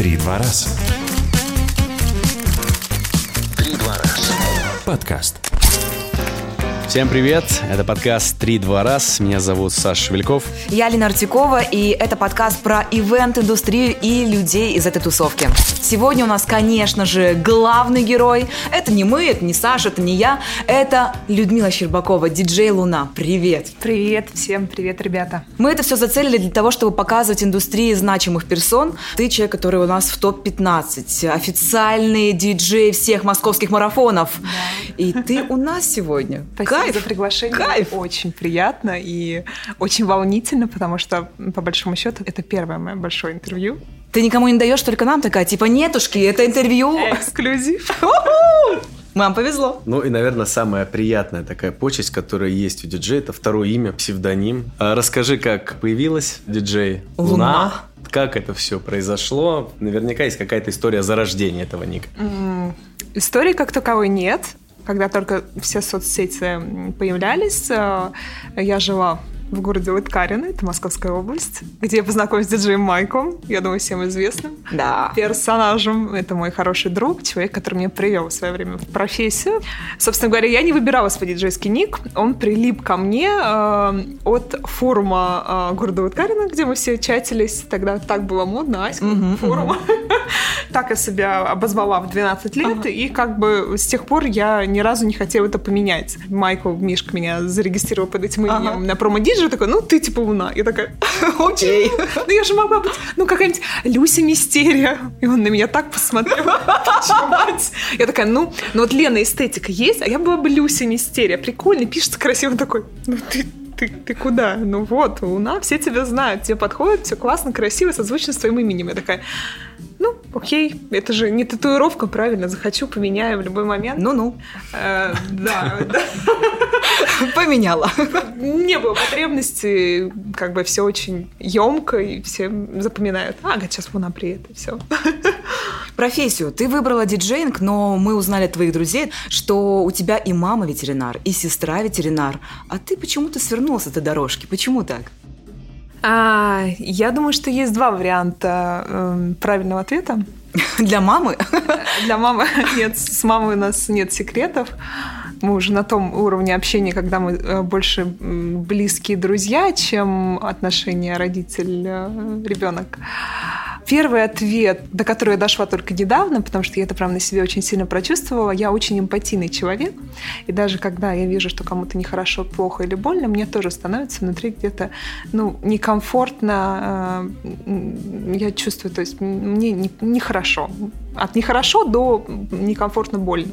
Три два раз. Три два раз. Подкаст. Всем привет, это подкаст «Три два раз», меня зовут Саша Шевельков. Я Лина Артикова, и это подкаст про ивент-индустрию и людей из этой тусовки. Сегодня у нас, конечно же, главный герой. Это не мы, это не Саша, это не я, это Людмила Щербакова, диджей Луна. Привет! Привет всем, привет, ребята. Мы это все зацелили для того, чтобы показывать индустрии значимых персон. Ты человек, который у нас в топ-15, официальный диджей всех московских марафонов. И ты у нас сегодня. Спасибо Кайф! за приглашение. Кайф! Очень приятно и очень волнительно, потому что, по большому счету, это первое мое большое интервью. Ты никому не даешь, только нам такая, типа, нетушки, это интервью. Эксклюзив. Вам повезло. Ну и, наверное, самая приятная такая почесть, которая есть у диджея, это второе имя, псевдоним. А расскажи, как появилась диджей Луна. Как это все произошло? Наверняка есть какая-то история зарождения этого ника. М, Истории как таковой нет. Когда только все соцсети появлялись, э, я жила в городе Лыткарино, это Московская область, где я познакомилась с диджеем Майком, я думаю, всем известным. Да. персонажем. Это мой хороший друг, человек, который меня привел в свое время в профессию. Собственно говоря, я не выбирала свой диджейский ник. Он прилип ко мне э, от форума э, города Уткарина, где мы все чатились. Тогда так было модно, Аська, форума. Так я себя обозвала в 12 лет, и как бы с тех пор я ни разу не хотела это поменять. Майкл Мишка меня зарегистрировал под этим именем на промо-диджей, такой, ну ты типа Луна. Я такая, окей. Ну я же могла быть, ну какая-нибудь Люся Мистерия. И он на меня так посмотрел. Я такая, ну, ну вот Лена эстетика есть, а я была бы Люся Мистерия. Прикольно, пишется красиво. Он такой, ну ты ты, ты куда? Ну вот, Луна, все тебя знают, тебе подходит, все классно, красиво, созвучно с твоим именем. Я такая, ну, окей, это же не татуировка, правильно, захочу, поменяю в любой момент. Ну-ну. Э, да, да. Поменяла. Не было потребности, как бы все очень емко, и все запоминают. Ага, сейчас Луна приедет, и все. Профессию. Ты выбрала диджейнг, но мы узнали от твоих друзей, что у тебя и мама ветеринар, и сестра ветеринар. А ты почему-то свернула с этой дорожки. Почему так? А, я думаю, что есть два варианта эм, правильного ответа. Для мамы? Для мамы нет, с мамой у нас нет секретов. Мы уже на том уровне общения, когда мы э, больше близкие друзья, чем отношения родитель-ребенок. Первый ответ, до которого я дошла только недавно, потому что я это прям на себе очень сильно прочувствовала, я очень эмпатийный человек, и даже когда я вижу, что кому-то нехорошо, плохо или больно, мне тоже становится внутри где-то ну, некомфортно, э, я чувствую, то есть мне не- нехорошо. От нехорошо до некомфортно больно.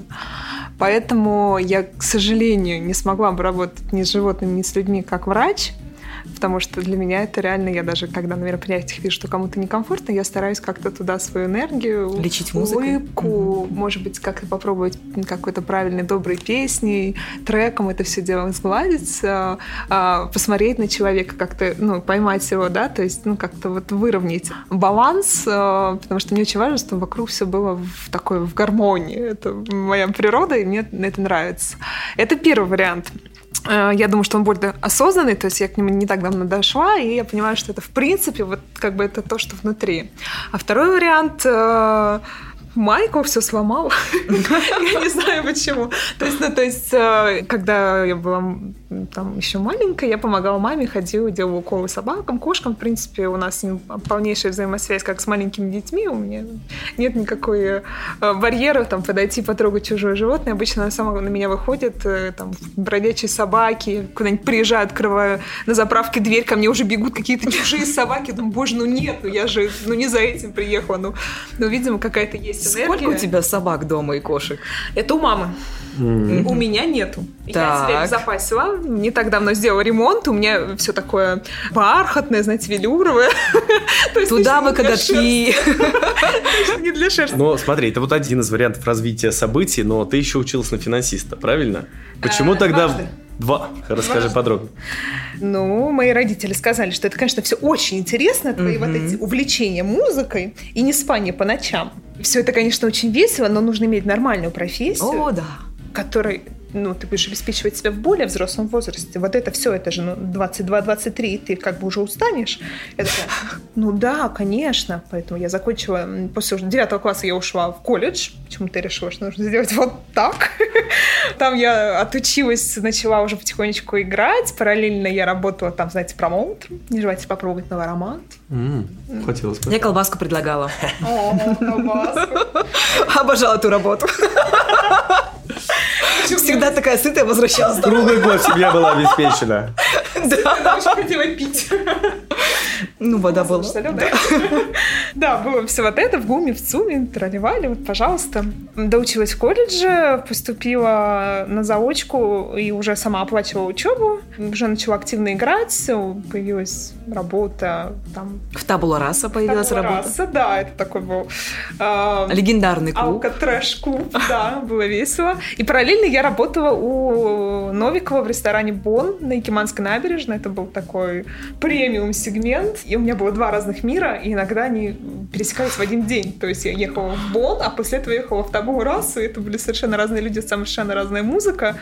Поэтому я, к сожалению, не смогла бы работать ни с животными, ни с людьми как врач, потому что для меня это реально, я даже когда на мероприятиях вижу, что кому-то некомфортно, я стараюсь как-то туда свою энергию, Лечить музыкой. улыбку, может быть, как-то попробовать какой-то правильной, доброй песней, треком это все дело сгладить, а, а, посмотреть на человека, как-то, ну, поймать его, да, то есть, ну, как-то вот выровнять баланс, а, потому что мне очень важно, чтобы вокруг все было в такой, в гармонии. Это моя природа, и мне это нравится. Это первый вариант. Э, Я думаю, что он более осознанный, то есть я к нему не так давно дошла, и я понимаю, что это в принципе вот как бы это то, что внутри. А второй вариант э, Майку все сломал. Я не знаю почему. То есть, ну, то есть, э, когда я была там еще маленькая, я помогала маме, ходила, делала уколы собакам, кошкам. В принципе, у нас с полнейшая взаимосвязь, как с маленькими детьми. У меня нет никакой э, барьера там подойти, потрогать чужое животное. Обычно она сама на меня выходит, э, там, бродячие собаки, куда-нибудь приезжаю, открываю на заправке дверь, ко мне уже бегут какие-то чужие собаки. Думаю, боже, ну нет, ну я же, ну не за этим приехала. Ну, ну видимо, какая-то есть энергия. Сколько у тебя собак дома и кошек? Это у мамы. У меня нету. Я Так. себя безопасила. Не так давно сделала ремонт. У меня все такое бархатное, знаете, велюровое. Туда бы не для коготки. шерсти, Не для шерсти. Но смотри, это вот один из вариантов развития событий, но ты еще училась на финансиста, правильно? Почему Э, тогда... Два. Расскажи подробнее. Ну, мои родители сказали, что это, конечно, все очень интересно, твои вот эти увлечения музыкой и не спание по ночам. Все это, конечно, очень весело, но нужно иметь нормальную профессию. О, да. которой ну, ты будешь обеспечивать себя в более взрослом возрасте. Вот это все, это же ну, 22-23, и ты как бы уже устанешь. Такая, ну да, конечно. Поэтому я закончила, после уже 9 класса я ушла в колледж. Почему-то я решила, что нужно сделать вот так. Там я отучилась, начала уже потихонечку играть. Параллельно я работала там, знаете, промоутером. Не желаете попробовать новый аромат? М, Хотелось бы. Я колбаску предлагала. О, колбаску. Обожала эту работу. Всегда такая сытая возвращалась. Круглый год семья была обеспечена. Я очень хотела пить. Ну, вода была. Да, было все вот это в ГУМе, в ЦУМе, тролливали, вот, пожалуйста. Доучилась в колледже, поступила на заочку и уже сама оплачивала учебу. Уже начала активно играть, появилась работа, там, В табула раса появилась Табула работа. Раса, да, это такой был а, Легендарный клуб. Алкотрэш-клуб, да, было весело. И параллельно я работала у Новикова в ресторане «Бон» на Якиманской набережной. Это был такой премиум-сегмент. И у меня было два разных мира, и иногда они пересекались в один день. То есть я ехала в «Бон», а после этого ехала в «Табу расу», и это были совершенно разные люди, совершенно разная музыка.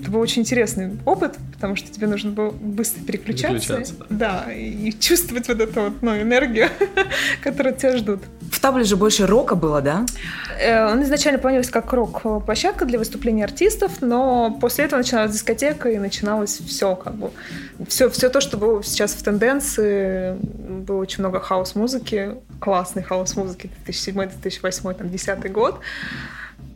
Это был очень интересный опыт, потому что тебе нужно было быстро переключаться. Переключаться, Да, и чувствовать вот эту вот, ну, энергию, которую тебя ждут. В табле же больше рока было, да? Э, Он изначально планировался как рок-площадка для выступлений артистов, но после этого начиналась дискотека и начиналось все как бы. Все, все то, что было сейчас в тенденции. Было очень много хаос-музыки, классной хаос-музыки 2007-2008, там, 10 год.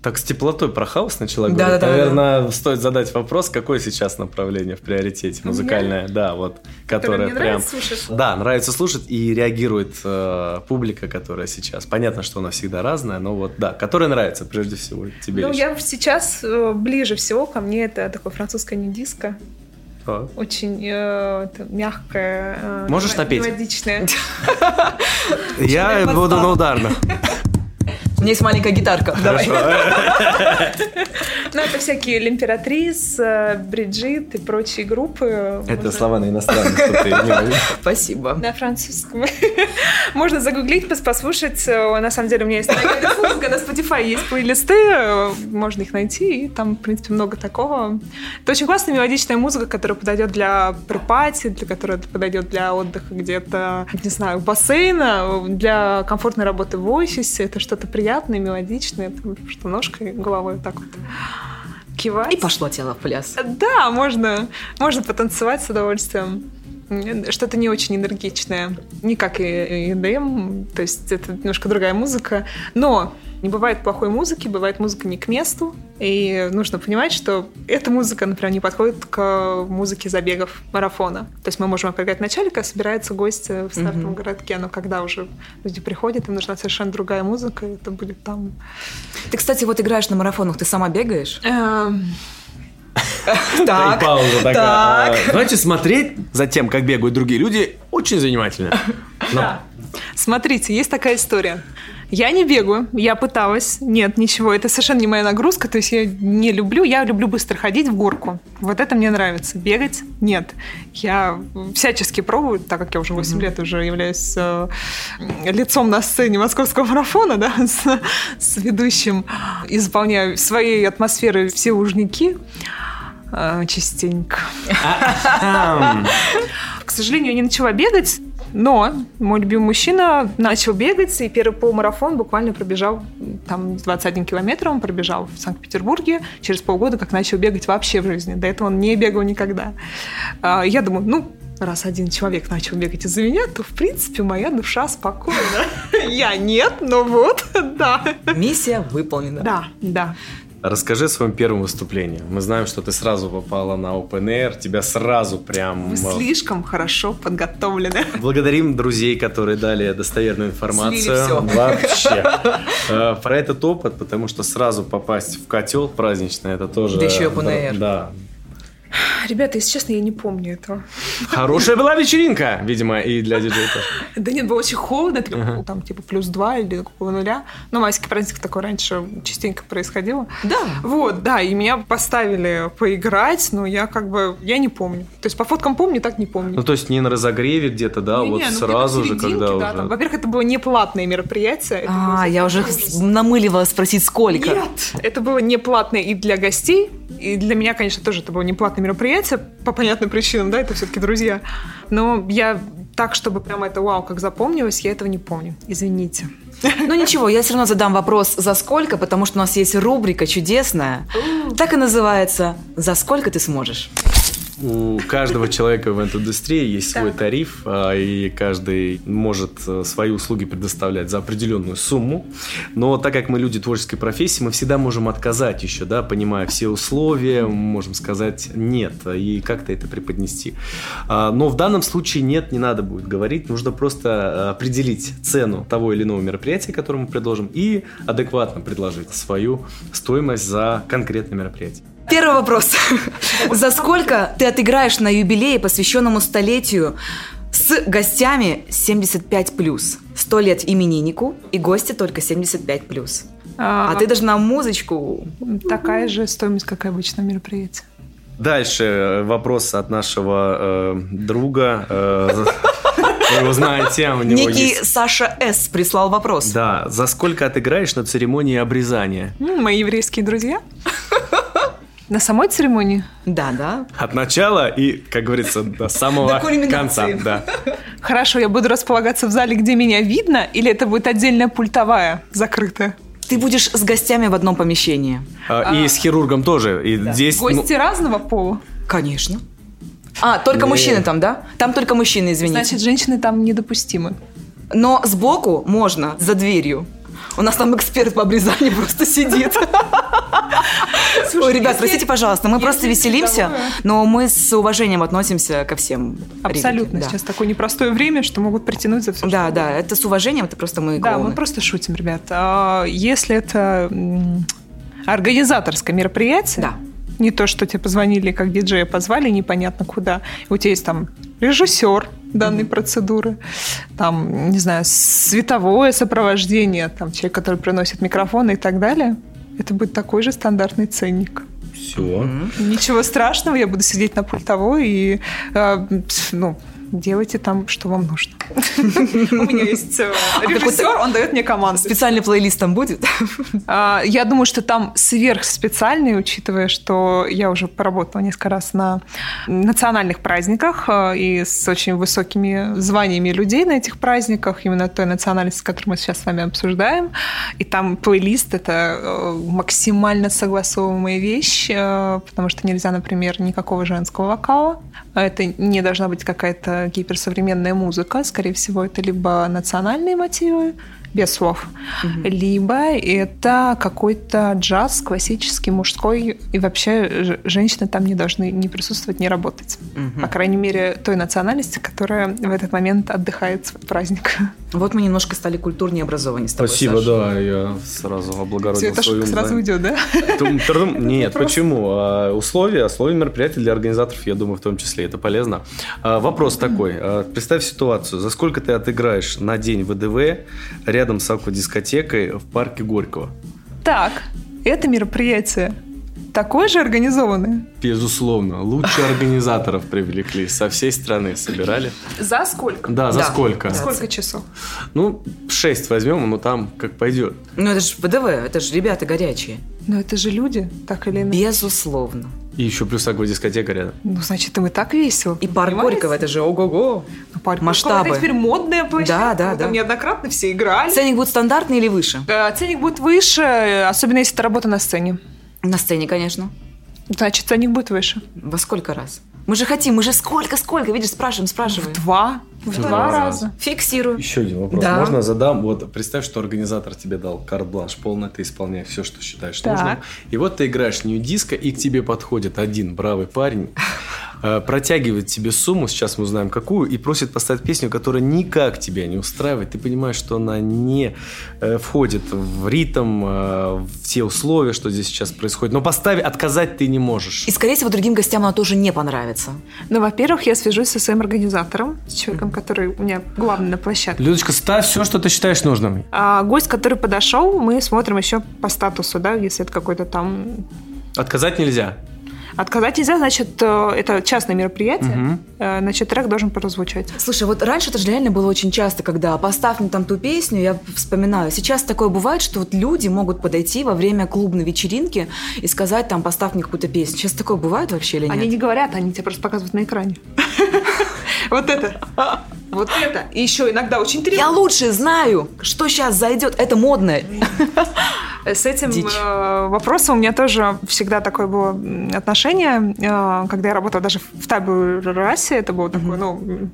Так с теплотой про хаос начала Да, говорить. да, да, Наверное, стоит задать вопрос, какое сейчас направление в приоритете музыкальное, да, вот, которое мне прям... нравится слушать. Да, нравится слушать и реагирует э, публика, которая сейчас. Понятно, что она всегда разная, но вот, да, которая нравится прежде всего тебе. Ну, лично. я сейчас э, ближе всего ко мне это такое французское не-диско. Так. Очень э, это мягкое, э, Можешь напеть? мелодичное. Я буду на ударно. У меня есть маленькая гитарка. Давай. Ну, это всякие L'Impératrice, э, Бриджит и прочие группы. Это Можно- слова на иностранном. Спасибо. На французском. Можно загуглить, пос- послушать. Э, На самом деле у меня есть музыка, на Spotify есть плейлисты, э, можно их найти, и там, в принципе, много такого. Это очень классная мелодичная музыка, которая подойдет для припати, для которая подойдет для отдыха где-то, не знаю, бассейна, для комфортной работы в офисе. Это что-то приятное, мелодичное, там, что ножкой, головой вот так вот кивать. И пошло тело в пляс. Да, можно, можно потанцевать с удовольствием. Что-то не очень энергичное. Не как и EDM, то есть это немножко другая музыка. Но не бывает плохой музыки, бывает музыка не к месту. И нужно понимать, что эта музыка, например, не подходит к музыке забегов марафона. То есть мы можем определять в начале, когда собирается гость в стартовом Мгм. городке, но когда уже люди приходят, им нужна совершенно другая музыка, и это будет там... Ты, кстати, вот играешь на марафонах, ты сама бегаешь? эм, Так. пауза такая. Так. А, Знаете, смотреть за тем, как бегают другие люди, очень занимательно. Но- Да. Смотрите, есть такая история. Я не бегаю, я пыталась. Нет, ничего, это совершенно не моя нагрузка. То есть я не люблю, я люблю быстро ходить в горку. Вот это мне нравится. Бегать нет. Я всячески пробую, так как я уже 8 лет уже являюсь э, лицом на сцене московского марафона, да, с, с ведущим, и заполняю своей атмосферой все лужники э, частенько. Ам. К сожалению, я не начала бегать, но мой любимый мужчина начал бегать, и первый полумарафон буквально пробежал, там 21 километр он пробежал в Санкт-Петербурге через полгода, как начал бегать вообще в жизни. До этого он не бегал никогда. А, Я думаю, ну, раз один человек начал бегать из-за меня, то, в принципе, моя душа спокойна. Я нет, но вот, да. Миссия выполнена. Да, да. Расскажи о своем первом выступлении. Мы знаем, что ты сразу попала на Open Air, тебя сразу прям... Вы э, слишком хорошо подготовлены. Благодарим друзей, которые дали достоверную информацию. Слили всё. Вообще. Э, Про этот опыт, потому что сразу попасть в котел праздничный, это тоже... Да еще open air. Да. Ребята, если честно, я не помню этого. Хорошая была вечеринка, видимо, и для диджея тоже. Да нет, было очень холодно, это там типа плюс два или около нуля. Но майский праздник такое раньше частенько происходило. Да. Вот, да, и меня поставили поиграть, но я как бы, я не помню. То есть по фоткам помню, так не помню. Ну, то есть не на разогреве где-то, да, вот ну, сразу же, когда да, уже... там. Во-первых, это было не платное мероприятие. А, было я уже намыливала спросить, сколько. Нет, это было не платное и для гостей, И для меня, конечно, тоже это было не платное мероприятие, по понятным причинам, да, это все-таки друзья. Но я так, чтобы прямо это вау, как запомнилось, я этого не помню. Извините. Ну ничего, я все равно задам вопрос «За сколько?», потому что у нас есть рубрика чудесная. Так и называется «За сколько ты сможешь?». У каждого человека в этой индустрии есть свой тариф, а, и каждый может э, свои услуги предоставлять за определенную сумму. Но так как мы люди творческой профессии, мы всегда можем отказать еще, да, понимая все условия, мы можем сказать нет и как-то это преподнести. А, Но в данном случае нет, не надо будет говорить, нужно просто э, определить цену того или иного мероприятия, которое мы предложим, и адекватно предложить свою стоимость за конкретное мероприятие. Первый вопрос. За сколько ты отыграешь на юбилее, посвященному столетию, с гостями 75+. 100 лет имениннику и гости только 75+. А ты даже на музычку. Такая же стоимость, как и обычное мероприятие. Дальше э, вопрос от нашего э, друга. Э, вы его знаете, у него Некий есть... Саша С. прислал вопрос. Да, за сколько отыграешь на церемонии обрезания? М, Мои еврейские друзья. На самой церемонии? Да, да. От начала и, как говорится, до самого конца. Да. Хорошо, я буду располагаться в зале, где меня видно, или это будет отдельная пультовая, закрытая? Ты будешь с гостями в одном помещении. А, И с хирургом тоже. И здесь, ну, Гости разного пола? Конечно. А, только Не. мужчины там, да? Там только мужчины, извините. Значит, женщины там недопустимы. Но сбоку можно, за дверью. У нас там эксперт по обрезанию просто сидит. Ой, ребят, простите, пожалуйста, мы просто веселимся, но мы с уважением относимся ко всем. Абсолютно. Сейчас такое непростое время, что могут притянуть за все. Да, да, это с уважением, это просто мы Да, мы просто шутим, ребят. А, Если это организаторское мероприятие, Да. не то, что тебе позвонили, как диджея позвали, непонятно куда, у тебя есть там режиссер данной процедуры, там, не знаю, световое сопровождение, там, человек, который приносит микрофон и так далее, это будет такой же стандартный ценник. все. Ничего страшного, я буду сидеть на пультовой и, э, ну, делайте там, что вам нужно. У меня есть э, режиссер, он дает мне команду. Специальный плейлист там будет? А, Я думаю, что там сверхспециальный, учитывая, что я уже поработала несколько раз на национальных праздниках э, и с очень высокими званиями людей на этих праздниках, именно той национальности, которую мы сейчас с вами обсуждаем. И там плейлист — это э, максимально согласовываемая вещь, потому что нельзя, например, никакого женского вокала. Это не должна быть какая-то гиперсовременная музыка. Скорее всего, это либо национальные мотивы, без слов, либо это какой-то джаз классический, мужской, и вообще женщины там не должны не присутствовать, не работать. По крайней мере, той национальности, которая в этот момент отдыхает свой праздник. Вот мы немножко стали культурнее образованнее с тобой, Спасибо, Саша. да, я сразу Все облагородил это свою шутка сразу уйдет, да? Тум- трудум- Нет, почему? А, Условия, условия мероприятия для организаторов, я думаю, в том числе, это полезно. А, Вопрос такой. А, Представь ситуацию. За сколько ты отыграешь на день ВДВ рядом с аквадискотекой в парке Горького? Так, это мероприятие такое же организованное? Безусловно. Лучшие организаторов привлекли. Со всей страны собирали. За сколько? Да, за Да. сколько? Да. Сколько часов? Ну, 6 возьмем, но там как пойдет. Ну это же ВДВ, это же ребята горячие. Но это же люди, так или иначе. Безусловно. И еще плюс аквадискотека рядом. Ну, значит, им и так весело. И парк понимаете? Горького, это же ого-го. Ну, парк масштабы. Это теперь модная площадка. Да, да, Мы Там да. неоднократно все играли. Ценник будет стандартный или выше? Э, Ценник будет выше, э, особенно если это работа на сцене. На сцене, конечно. Значит, ценник будет выше. Во сколько раз? Мы же хотим, мы же сколько-сколько, видишь, спрашиваем, спрашиваем. Два. В два, два раза. Фиксирую. Еще один вопрос. Да. Можно задам? Вот представь, что организатор тебе дал карт-бланш полный, ты исполняешь все, что считаешь Так. нужным. И вот ты играешь нью-диско, и к тебе подходит один бравый парень, протягивает тебе сумму, сейчас мы узнаем какую, и просит поставить песню, которая никак тебя не устраивает. Ты понимаешь, что она не э, входит в ритм, э, в те условия, что здесь сейчас происходит. Но поставить, отказать ты не можешь. И, скорее всего, другим гостям она тоже не понравится. Ну, во-первых, я свяжусь со своим организатором, с человеком, который у меня главный на площадке. Людочка, ставь все, что ты считаешь нужным. А гость, который подошел, мы смотрим еще по статусу, да, если это какой-то там... Отказать нельзя. Отказать нельзя, значит, э, это частное мероприятие, э, значит, трек должен прозвучать. Слушай, вот раньше это же реально было очень часто, когда поставь мне там ту песню, я вспоминаю. Сейчас такое бывает, что вот люди могут подойти во время клубной вечеринки и сказать там поставь мне какую-то песню. Сейчас такое бывает вообще или нет? Они не говорят, они тебе просто показывают на экране. Вот это. Вот это. И еще иногда очень Я тревожно. лучше знаю, что сейчас зайдет. Это модно. С этим Дичь. э, вопросом у меня тоже всегда такое было отношение, э, когда я работала даже в табу расе, это было такое, ну,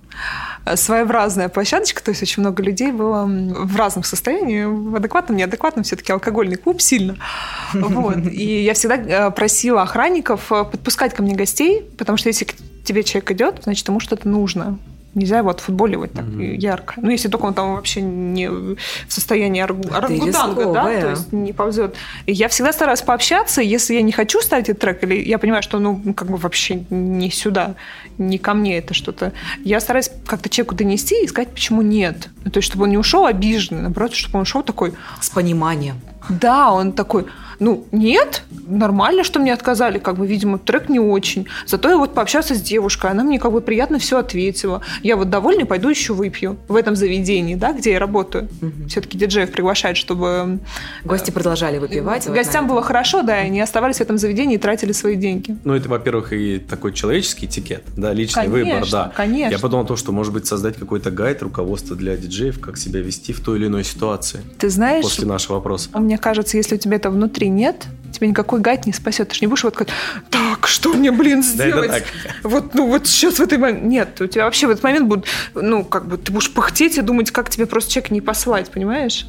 своеобразная площадочка, то есть очень много людей было в разном состоянии, в адекватном, неадекватном, все-таки алкогольный клуб сильно. Вот. И я всегда э, просила охранников подпускать ко мне гостей, потому что если тебе человек идет, значит, ему что-то нужно. Нельзя его отфутболивать так ярко. Ну, если только он там вообще не в состоянии оргу- орангутанга, да, то есть не ползет. И я всегда стараюсь пообщаться, если я не хочу ставить этот трек, или я понимаю, что, ну, как бы вообще не сюда, не ко мне это что-то, я стараюсь как-то человеку донести и сказать, почему нет. То есть, чтобы он не ушел обиженный, наоборот, чтобы он ушел такой, С пониманием. Да, он такой, ну, нет, нормально, что мне отказали, как бы, видимо, трек не очень. Зато я вот пообщался с девушкой, она мне как бы приятно все ответила. Я вот довольна, пойду еще выпью в этом заведении, да, где я работаю. Все-таки диджеев приглашают, чтобы Гости продолжали выпивать. вот гостям было хорошо, да, и они оставались в этом заведении и тратили свои деньги. Ну, это, во-первых, и такой человеческий этикет, да, личный Конечно, выбор, да. конечно. Я подумал то, что, может быть, создать какой-то гайд, руководство для диджеев, как себя вести в той или иной ситуации. Ты знаешь, После нашего вопроса. Мне кажется, если у тебя это внутри нет, тебе никакой гайд не спасет. Ты же не будешь вот как, так, что мне, блин, сделать? Вот, ну вот сейчас в этот момент... Нет, у тебя вообще в этот момент будет, ну, как бы, ты будешь пыхтеть и думать, как тебе просто человек не послать, понимаешь?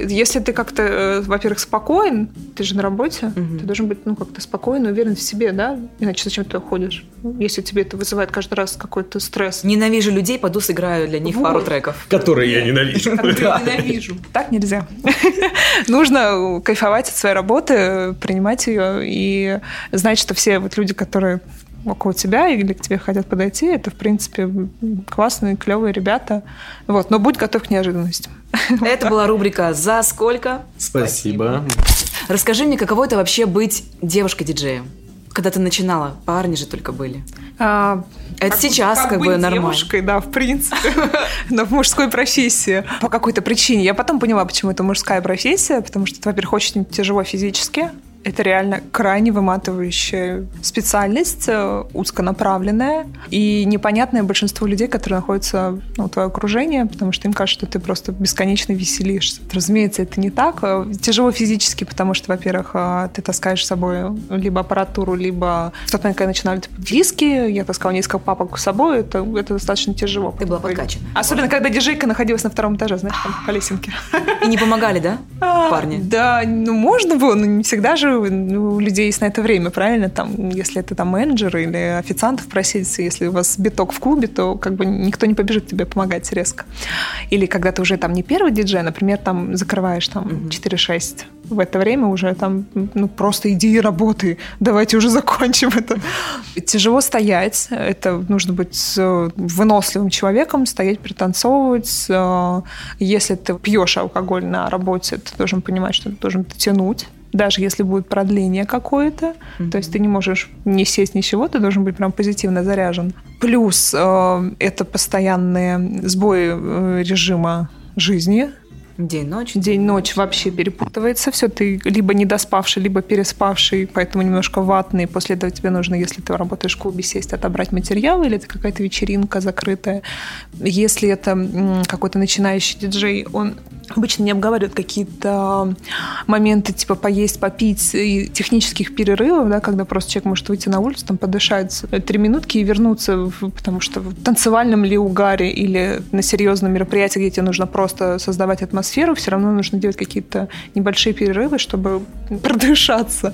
Если ты как-то, э, во-первых, спокоен, ты же на работе, ты должен быть, ну, как-то спокоен, уверен в себе, да? Иначе зачем ты уходишь? Ну, Если тебе это вызывает каждый раз какой-то стресс. Ненавижу людей, пойду сыграю для них Вот. пару треков. Которые я ненавижу. Я ненавижу. Так нельзя. Нужно кайфовать от своей работы, принимать ее и знать, что все вот люди, которые около тебя или к тебе хотят подойти, это, в принципе, классные, клевые ребята. Вот. Но будь готов к неожиданностям. Это была рубрика «За сколько?». Спасибо. Расскажи мне, каково это вообще быть девушкой-диджеем? Когда ты начинала, парни же только были. А, Это сейчас как бы быть нормально. девушкой, да, в принципе, но в мужской профессии. По какой-то причине. Я потом поняла, почему это мужская профессия, потому что во-первых, очень тяжело физически. Это реально крайне выматывающая специальность, э, узконаправленная и непонятная большинству людей, которые находятся ну, в твоем окружении, потому что им кажется, что ты просто бесконечно веселишься. Разумеется, это не так. Э, Тяжело физически, потому что, во-первых, э, ты таскаешь с собой либо аппаратуру, либо в тот момент, когда начинали типа, диски, я таскала несколько папок с собой, это, это достаточно тяжело. Ты была подкачана. Особенно, когда диджейка находилась на втором этаже, знаешь, там по лесенке. И не помогали, да, парни? Да, ну можно было, но не всегда же ну, у людей есть на это время, правильно? Там, если это там менеджер или официантов просить, если у вас биток в клубе, то как бы никто не побежит тебе помогать резко. Или когда ты уже там не первый диджей, а, например, там закрываешь там 4-6 в это время уже там ну, просто иди и работай, давайте уже закончим это. Тяжело стоять, это нужно быть э, выносливым человеком, стоять, пританцовывать. Э, Если ты пьешь алкоголь на работе, ты должен понимать, что ты должен тянуть даже если будет продление какое-то, то есть ты не можешь не сесть ничего, ты должен быть прям позитивно заряжен. Плюс э, это постоянные сбои э, режима жизни, День-ночь. День-ночь вообще перепутывается. Все, ты либо недоспавший, либо переспавший, поэтому немножко ватный. После этого тебе нужно, если ты работаешь в клубе, сесть, отобрать материалы, или это какая-то вечеринка закрытая. Если это какой-то начинающий диджей, он обычно не обговаривает какие-то моменты, типа поесть, попить и технических перерывов, да, когда просто человек может выйти на улицу, там подышать три минутки и вернуться, в- потому что в танцевальном ли угаре или на серьезном мероприятии, где тебе нужно просто создавать атмосферу, все равно нужно делать какие-то небольшие перерывы, чтобы продышаться.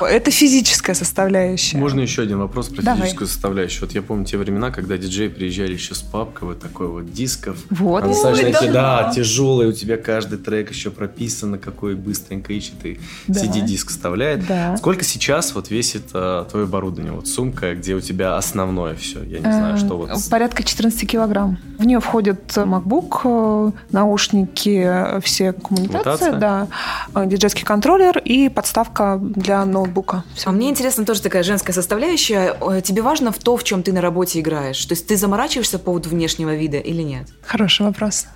Это физическая составляющая. Можно еще один вопрос про Давай. физическую составляющую? Вот я помню те времена, когда диджеи приезжали еще с папкой, вот такой вот дисков. Вот. А эти, да. да, тяжелый, у тебя каждый трек еще прописано, какой быстренько ищет и Да. CD-диск вставляет. Да. Сколько сейчас вот весит а, твое оборудование? Вот сумка, где у тебя основное все. Я не знаю, что вот. Э, Порядка 14 килограмм. В нее входит MacBook, э, наушники, э, все коммуникации, да, э, диджейский контроллер и подставка для ноут- ноутбука. Всё. А мне интересно тоже такая женская составляющая. Э, Тебе важно в то, в чем ты на работе играешь? То есть ты заморачиваешься по поводу внешнего вида или нет? Хороший вопрос.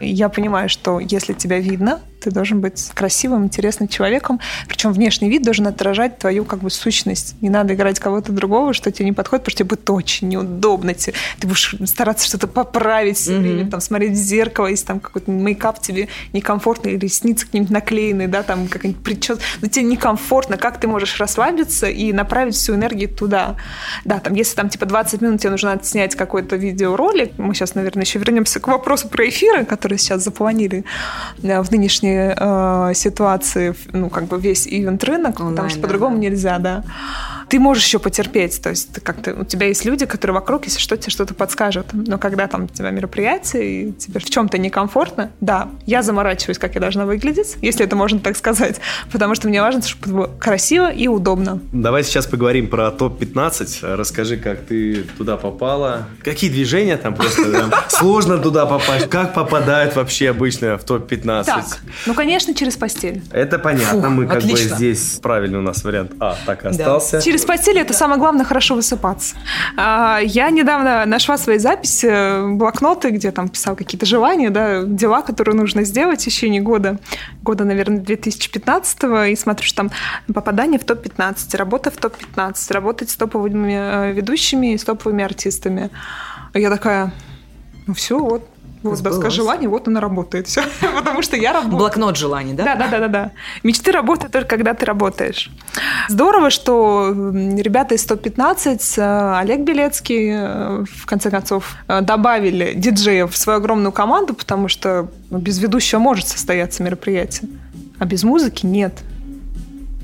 Я понимаю, что если тебя видно, ты должен быть красивым, интересным человеком. Причем внешний вид должен отражать твою как бы сущность. Не надо играть кого-то другого, что тебе не подходит, потому что тебе будет очень неудобно. Ты, ты будешь стараться что-то поправить все Мгм. время, там, смотреть в зеркало, если там какой-то мейкап тебе некомфортно, или ресницы какие-нибудь наклеенные, да, там какая-нибудь причес... Но тебе некомфортно. Как ты можешь расслабиться и направить всю энергию туда? Да, там, если там типа 20 минут тебе нужно снять какой-то видеоролик, мы сейчас, наверное, еще вернемся к вопросу про эфиры, которые сейчас запланили в нынешней э, ситуации, ну, как бы весь ивент-рынок, потому что по-другому да. нельзя, да. Ты можешь еще потерпеть, то есть как-то, у тебя есть люди, которые вокруг, если что, тебе что-то подскажут. Но когда там у тебя мероприятие, и тебе в чем-то некомфортно, да, я заморачиваюсь, как я должна выглядеть, если это можно так сказать, потому что мне важно, чтобы было красиво и удобно. Давай сейчас поговорим про топ-15. Расскажи, как ты туда попала. Какие движения там просто сложно туда попасть? Как попадают вообще обычно в топ-15? Так, ну, конечно, через постель. Это понятно. Мы как бы здесь правильный у нас вариант А так и остался. Через постель это самое главное хорошо высыпаться. А, Я недавно нашла свои записи, э, блокноты, где там писал какие-то желания, да, дела, которые нужно сделать в течение года, года, наверное, 2015 и смотрю, что там попадание в топ-15, работа в топ-15, работать с топовыми э, ведущими и с топовыми артистами. И я такая, ну все, вот, вот доска Сбылось. желаний, вот она работает, все, потому что я работаю. Блокнот желаний, да? Да, да, да, да, да. Мечты работают только когда ты работаешь. Здорово, что ребята из 115, э, Олег Белецкий, э, в конце концов, э, добавили диджеев в свою огромную команду, потому что ну, без ведущего может состояться мероприятие, а без музыки нет.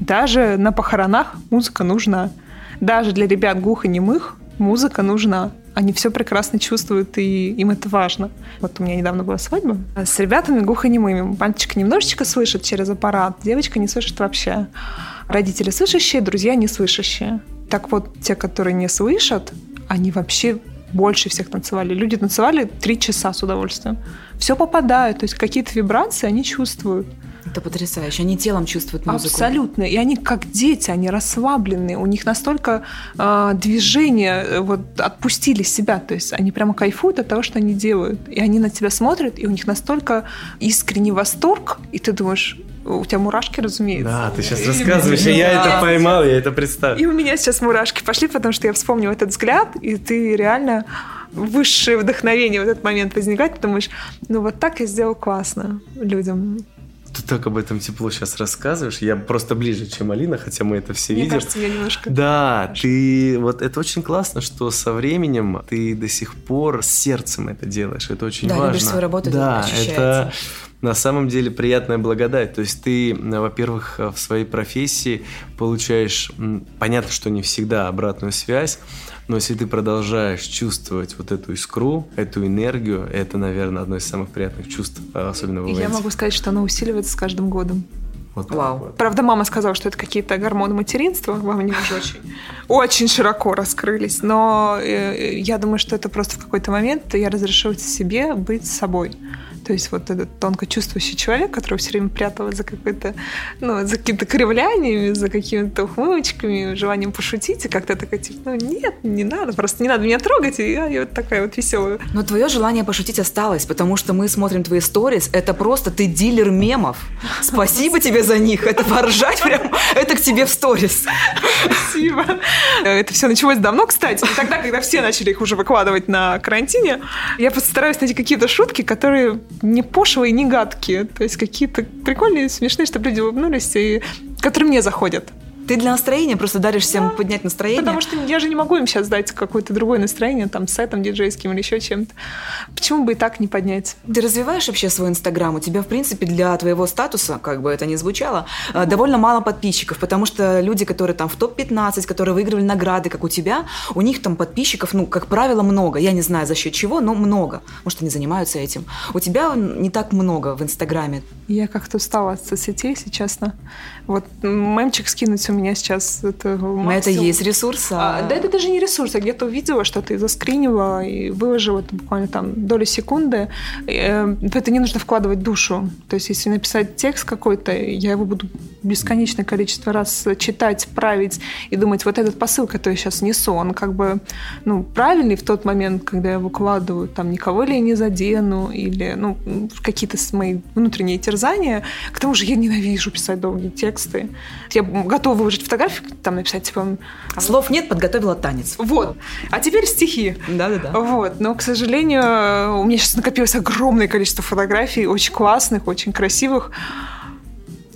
Даже на похоронах музыка нужна. Даже для ребят глухонемых музыка нужна. Они все прекрасно чувствуют, и им это важно. Вот у меня недавно была свадьба с ребятами глухонемыми. Мальчик немножечко слышит через аппарат, девочка не слышит вообще. Родители слышащие, друзья не слышащие. Так вот, те, которые не слышат, они вообще больше всех танцевали. Люди танцевали три часа с удовольствием. Все попадает, то есть какие-то вибрации они чувствуют. Это потрясающе. Они телом чувствуют музыку. Абсолютно. И они как дети, они расслабленные. У них настолько э, движения э, вот отпустили себя. То есть они прямо кайфуют от того, что они делают. И они на тебя смотрят, и у них настолько искренний восторг, и ты думаешь, у тебя мурашки, разумеется. Да, ты сейчас рассказываешь, и я это поймал, я это представил. И у меня сейчас мурашки пошли, потому что я вспомнила этот взгляд, и ты реально высшее вдохновение в этот момент возникает, ты думаешь, ну вот так я сделал классно людям. Ты так об этом тепло сейчас рассказываешь. Я просто ближе, чем Алина, хотя мы это все Мне видим. кажется, я немножко... Да, ты вот это очень классно, что со временем ты до сих пор с сердцем это делаешь. Это очень Да, важно. любишь свою работу, это да, ощущается. это на самом деле приятная благодать. То есть ты, во-первых, э, в своей профессии получаешь, понятно, что не всегда обратную связь, но если ты продолжаешь чувствовать вот эту искру, эту энергию, это, наверное, одно из самых приятных чувств, э, особенно в И я ивенте. могу сказать, что она усиливается с каждым годом. Вот Вау. вот. Правда, мама сказала, что это какие-то гормоны материнства во мне уже очень, очень широко раскрылись. Но э, я думаю, что это просто в какой-то момент я разрешила себе быть собой. То есть вот этот тонко чувствующий человек, который все время прятал за какой-то, ну, за какими-то кривляниями, за какими-то ухмылочками, желанием пошутить, и как-то такая, типа, ну нет, не надо, просто не надо меня трогать, и я, я вот такая вот веселая. Но твое желание пошутить осталось, потому что мы смотрим твои сторис. Это просто ты дилер мемов. Спасибо тебе за них. Это поржать прям. Это к тебе в сторис. Спасибо. Это все началось давно, кстати. Тогда, когда все начали их уже выкладывать на карантине, я постараюсь найти какие-то шутки, которые не пошлые, не гадкие. То есть какие-то прикольные, смешные, чтобы люди улыбнулись, и которые мне заходят. Ты для настроения просто даришь всем поднять настроение. Потому что я же не могу им сейчас дать какое-то другое настроение, там, сетом диджейским или еще чем-то. Почему бы и так не поднять? Ты развиваешь вообще свой инстаграм? У тебя, в принципе, для твоего статуса, как бы это ни звучало, э, довольно мало подписчиков, потому что люди, которые там в топ-15, которые выигрывали награды, как у тебя, у них там подписчиков, ну, как правило, много. Я не знаю за счет чего, но много. Может, они занимаются этим. У тебя не так много в инстаграме. Я как-то устала от соцсетей, если честно. Вот мемчик скинуть у меня сейчас это Но это есть ресурс. А, А, да это даже не ресурс, я где-то увидела, что-то и заскринила, и выложила это буквально там доли секунды. Э, это не нужно вкладывать душу. То есть если написать текст какой-то, я его буду бесконечное количество раз читать, править и думать, вот этот посыл, который я сейчас несу, он как бы ну, правильный в тот момент, когда я выкладываю, там никого ли я не задену, или ну, какие-то мои внутренние терзания. К тому же я ненавижу писать долгие тексты. Я готова выложить фотографию, там написать, типа, Слов нет, подготовила танец. вот. А теперь стихи. Да-да-да. Вот. Но, к сожалению, у меня сейчас накопилось огромное количество фотографий, очень классных, очень красивых.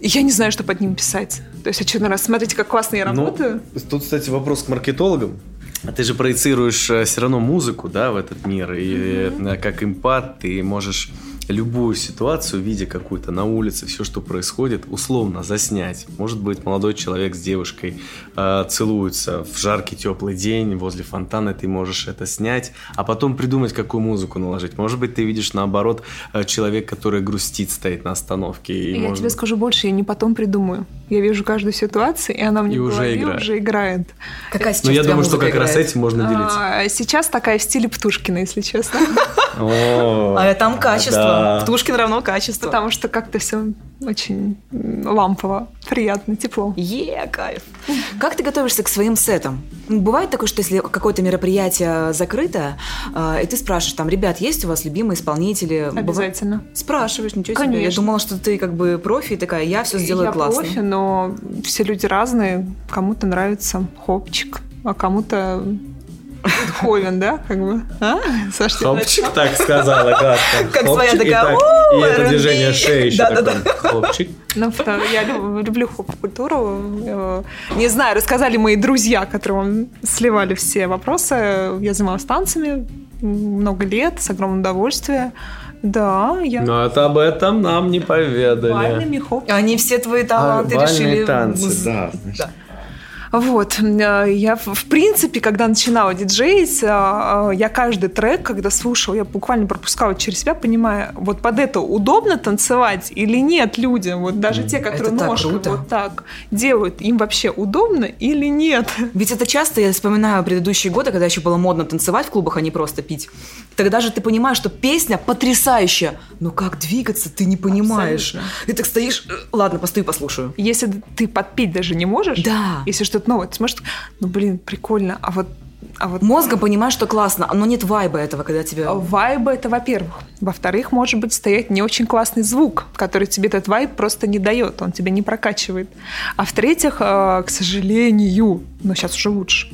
И я не знаю, что под ним писать. То есть, очередной раз, смотрите, как классно я Ну, работаю. тут, кстати, вопрос к маркетологам. А Ты же проецируешь все равно музыку, да, в этот мир, и э, как импат ты можешь любую ситуацию, видя какую-то на улице, все, что происходит, условно заснять. Может быть, молодой человек с девушкой э, целуются в жаркий теплый день возле фонтана, ты можешь это снять, а потом придумать, какую музыку наложить. Может быть, ты видишь наоборот э, человек, который грустит, стоит на остановке. И я может тебе скажу больше, я не потом придумаю. Я вижу каждую ситуацию, и она мне И в уже играет. уже играет. Какая сейчас Ну, я думаю, что как раз играет? этим можно делиться. А, сейчас такая в стиле Птушкина, если честно. А там качество. Да. Птушкин равно качество. Потому что как-то все очень лампово, приятно, тепло. Е, кайф. Как ты готовишься к своим сетам? Ну, Бывает такое, что если какое-то мероприятие закрыто, э, и ты спрашиваешь там, ребят, есть у вас любимые исполнители? Обязательно. Спрашиваешь, ничего себе. Я думала, что ты как бы профи, и такая, я все сделаю я классно. профи, но все люди разные. Кому-то нравится хопчик, а кому-то Ховен, да, как бы. А? Саш, Хлопчик так сказала, классно. Как своя такая, так, «О, И это R&B». движение шеи еще такое. Хлопчик. Ну, потому- я лю- люблю хоп-культуру. Э, Не знаю, рассказали мои друзья, которым сливали все вопросы. Я занималась танцами много лет, с огромным удовольствием. Да, я Но это об этом нам не поведали. бальными хоп. Они все твои таланты А, бальные решили... танцы, да. Да. Вот, э, я в принципе, когда начинала диджеить, э, э, я каждый трек, когда слушала, я буквально пропускала через себя, понимая, вот под это удобно танцевать или нет людям, вот даже те, которые так ножкой круто. вот так делают, им вообще удобно или нет? Ведь это часто, я вспоминаю предыдущие годы, когда еще было модно танцевать в клубах, а не просто пить. Тогда же ты понимаешь, что песня потрясающая, но как двигаться ты не понимаешь. Абсолютно. Ты так стоишь, «Э, ладно, постою, послушаю. Если ты подпить даже не можешь, Да. если что-то новое, ты сможешь, ну блин, прикольно, а вот, а вот Мозгом понимаешь, что классно, но нет вайба этого, когда тебя... Вайба это, во-первых. Во-вторых, может быть стоять не очень классный звук, который тебе этот вайб просто не дает, он тебя не прокачивает. А в-третьих, э, к сожалению, но сейчас уже лучше,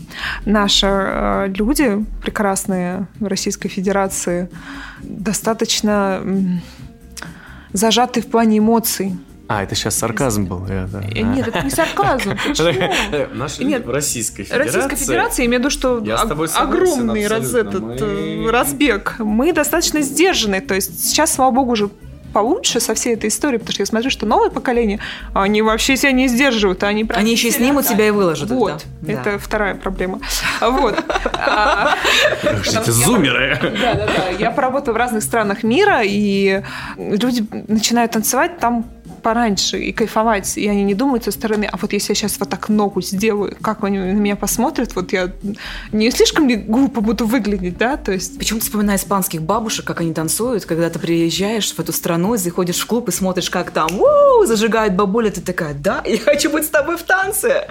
наши э, люди прекрасные в Российской Федерации достаточно зажаты в плане эмоций. А, это сейчас сарказм был. я, да. Э, Нет, это не сарказм. Почему? Нет. Российской Федерации. Российская Федерация, я имею в виду, что огромный раз, этот, э, разбег. Мы достаточно сдержаны. То есть сейчас, слава богу, уже получше со всей этой историей, потому что я смотрю, что новое поколение, они вообще себя не сдерживают. Они, прям Они еще снимут себя и выложат. Вот, это. Да. это вторая проблема. Вот. А, Это зумеры. Да, да, да. Я поработала в разных странах мира, и люди начинают танцевать там пораньше и кайфовать, и они не думают со стороны, а вот если я сейчас вот так ногу сделаю, как они на меня посмотрят, вот я не слишком ли глупо буду выглядеть, да, то есть Почему-то вспоминаю испанских бабушек, как они танцуют, когда ты приезжаешь в эту страну, заходишь в клуб и смотришь, как там у зажигает бабуля, ты такая, да, я хочу быть с тобой в танце.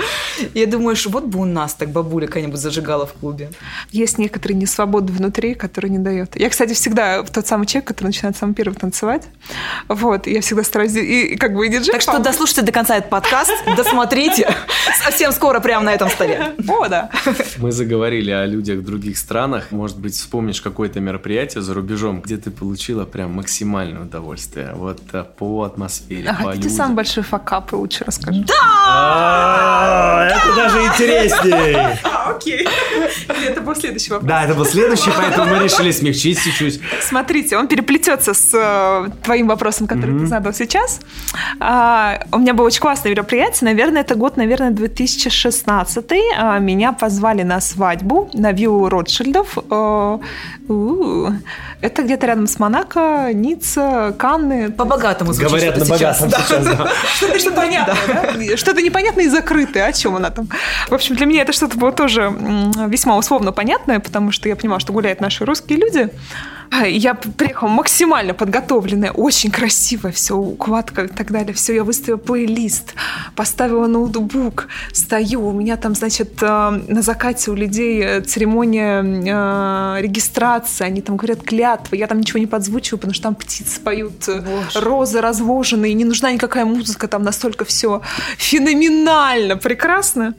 И думаешь, вот бы у нас так бабуля какая-нибудь зажигала в клубе. есть некоторые несвободы внутри, которые не дает. Я, кстати, всегда тот самый человек, который начинает самый первый танцевать, вот, я всегда стараюсь, и как бы и диджей. Так что дослушайте до конца этот подкаст, досмотрите. Совсем скоро прямо на этом столе. О, да. Мы заговорили о людях в других странах. Может быть, вспомнишь какое-то мероприятие за рубежом, где ты получила прям максимальное удовольствие. Вот э, по атмосфере, А по людям. самый большой факап лучше расскажу? А, Это даже интересней. Окей. Это был следующий вопрос. Да, это был следующий, поэтому мы решили смягчить чуть-чуть. Смотрите, он переплетется с э, твоим вопросом, который ты задал сейчас. А, у меня было очень классное мероприятие. Наверное, это год, наверное, 2016. А, меня позвали на свадьбу на виллу Ротшильдов. Э, у-у. Это где-то рядом с Монако, Ницца, Канны. По-богатому звучит Говорят на сейчас. богатом сейчас, да. Что-то непонятное, да? Что-то непонятное и закрытое. О чем она там? В общем, для меня это что-то было тоже весьма условно понятное, потому что я понимала, что гуляют наши русские люди. Я приехала максимально подготовленная, очень красиво, все, укладка и так далее. Все, я выставила плейлист, поставила ноутбук, стою, у меня там, значит, э, на закате у людей э, церемония э, регистрации, они там говорят клятвы, я там ничего не подзвучиваю, потому что там птицы поют, Боже. розы разложены, и не нужна никакая музыка, там настолько все феноменально прекрасно.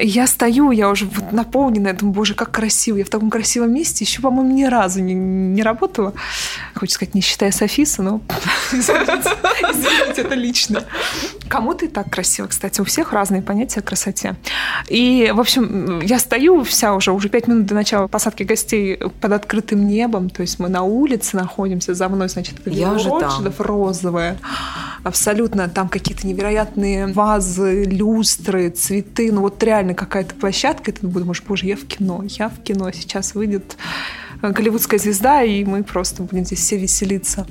Я стою, я уже вот наполненная, думаю, боже, как красиво, я в таком красивом месте еще, по-моему, ни разу не, не работала. Хочется сказать, не считая Софиса, но извините, это лично. Кому-то и так красиво, кстати, у всех разные понятия о красоте. И, в общем, я стою вся уже, уже пять минут до начала посадки гостей под открытым небом, то есть мы на улице находимся, за мной, значит, Я же там. Розовое. Абсолютно там какие-то невероятные вазы, люстры, цветы. Ну вот реально какая-то площадка. И ты думаешь, боже, я в кино, я в кино. Сейчас выйдет голливудская звезда, и мы просто будем здесь все веселиться.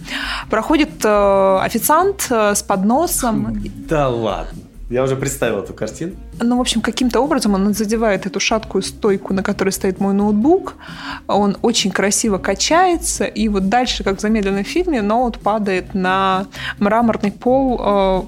Проходит э, официант э, с подносом. Да ладно. Я уже представил эту картину. Ну, в общем, каким-то образом он задевает эту шаткую стойку, на которой стоит мой ноутбук. Он очень красиво качается, и вот дальше, как в замедленном фильме, ноут падает на мраморный пол э,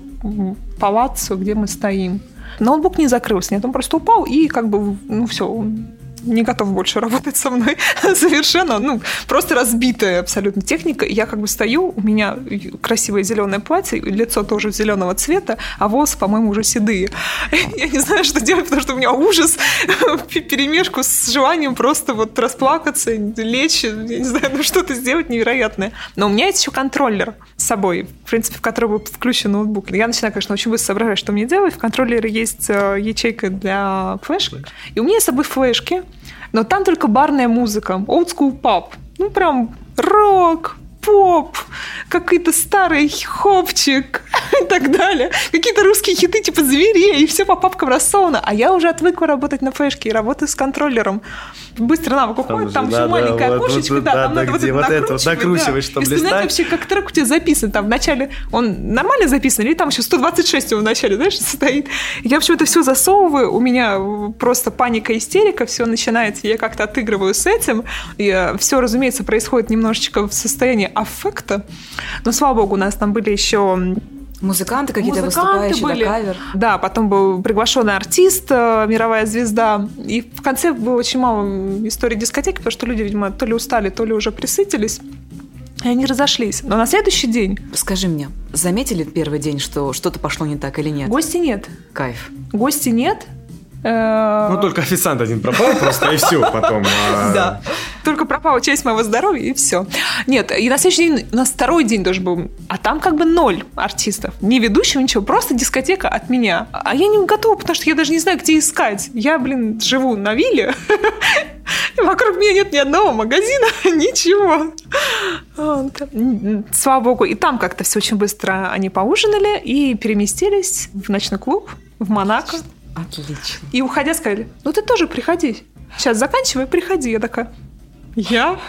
палаццо, где мы стоим. Ноутбук не закрылся, нет, он просто упал, и как бы, ну, все, он не готов больше работать со мной совершенно, ну, просто разбитая абсолютно техника. Я как бы стою, у меня красивое зеленое платье, лицо тоже зеленого цвета, а волосы, по-моему, уже седые. Я не знаю, что делать, потому что у меня ужас перемешку с желанием просто вот расплакаться, лечь, я не знаю, ну что-то сделать невероятное. Но у меня есть еще контроллер с собой, в принципе, в который был включен ноутбук. Я начинаю, конечно, очень быстро соображать, что мне делать. В контроллере есть э, ячейка для флешки. И у меня с собой флешки, но там только барная музыка, old school pub. Ну, прям рок, поп, какой-то старый хопчик и так далее. Какие-то русские хиты типа «Зверей», и все по папкам рассовано. А я уже отвыкла работать на флешке и работаю с контроллером. Быстро навык уходит, там, же, еще да, маленькое да, окошечко, вот, да, да, там да, надо вот вот это вот накручиваешь, да. вспоминать листать. вообще, как трек у тебя записан, там, в начале он нормально записан, или там еще 126 его в начале, знаешь, состоит. Я, в общем, это все засовываю, у меня просто паника, истерика, все начинается, я как-то отыгрываю с этим, и все, разумеется, происходит немножечко в состоянии аффекта, но, слава богу, у нас там были еще Музыканты какие-то выступающие, были. да, кавер. Да, потом был приглашенный артист, э, мировая звезда. И в конце было очень мало истории дискотеки, потому что люди, видимо, то ли устали, то ли уже присытились. И они разошлись. Но на следующий день Скажи мне, заметили в первый день, что что-то пошло не так или нет? гостей нет. Кайф. Гостей нет. Э, Ну, только официант один пропал просто, и все потом. а, Да. Только пропала часть моего здоровья, и все. Нет, и на следующий день, у нас второй день тоже был, а там как бы ноль артистов. Ни ведущего, ничего, просто дискотека от меня. А я не готова, потому что я даже не знаю, где искать. Я, блин, живу на вилле, вокруг меня нет ни одного магазина, ничего. Слава богу, и там как-то все очень быстро они поужинали и переместились в ночной клуб в Монако. Отлично. И уходя сказали, ну ты тоже приходи. Сейчас заканчивай, приходи. Я такая, я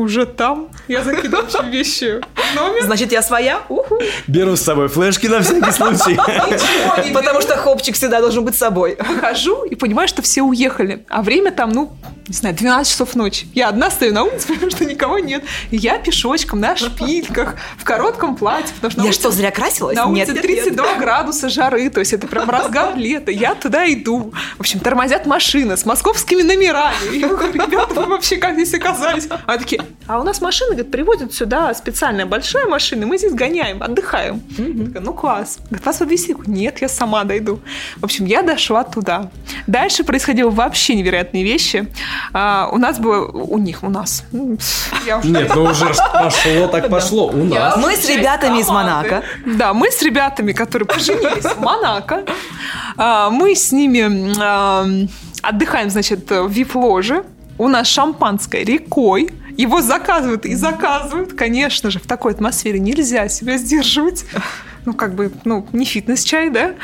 уже там. Я закидываю вещи в номер. Значит, я своя? Уху. Беру с собой флешки на всякий случай. Потому что хопчик всегда должен быть с собой. Выхожу и понимаю, что все уехали. А время там, ну, не знаю, 12 часов ночи. Я одна стою на улице, потому что никого нет. И я пешочком на шпильках, в коротком платье. Потому что Я улице- что, зря красилась? На Нет, улице нет, нет. 32 градуса жары, то есть это прям разгар лета. Я туда иду. В общем, тормозят машины с московскими номерами. Я говорю, ребята, вы вообще как здесь оказались? А такие, а у нас машины, говорит, привозят сюда специальная большая машина, мы здесь гоняем, отдыхаем. Я такая, ну класс. Говорит, вас подвезти? Нет, я сама дойду. В общем, я дошла туда. Дальше происходило вообще невероятные вещи. А, у нас было, у них, у нас. Нет, ну уже пошло, так пошло. У нас. Мы с ребятами из Монако. Да, мы с ребятами, которые поженились в Монако. А, Мы с ними отдыхаем, значит, в вип-ложе. У нас шампанское рекой. Его заказывают и заказывают. Конечно же, в такой атмосфере нельзя себя сдерживать. Ну, как бы, ну, не фитнес-чай, да?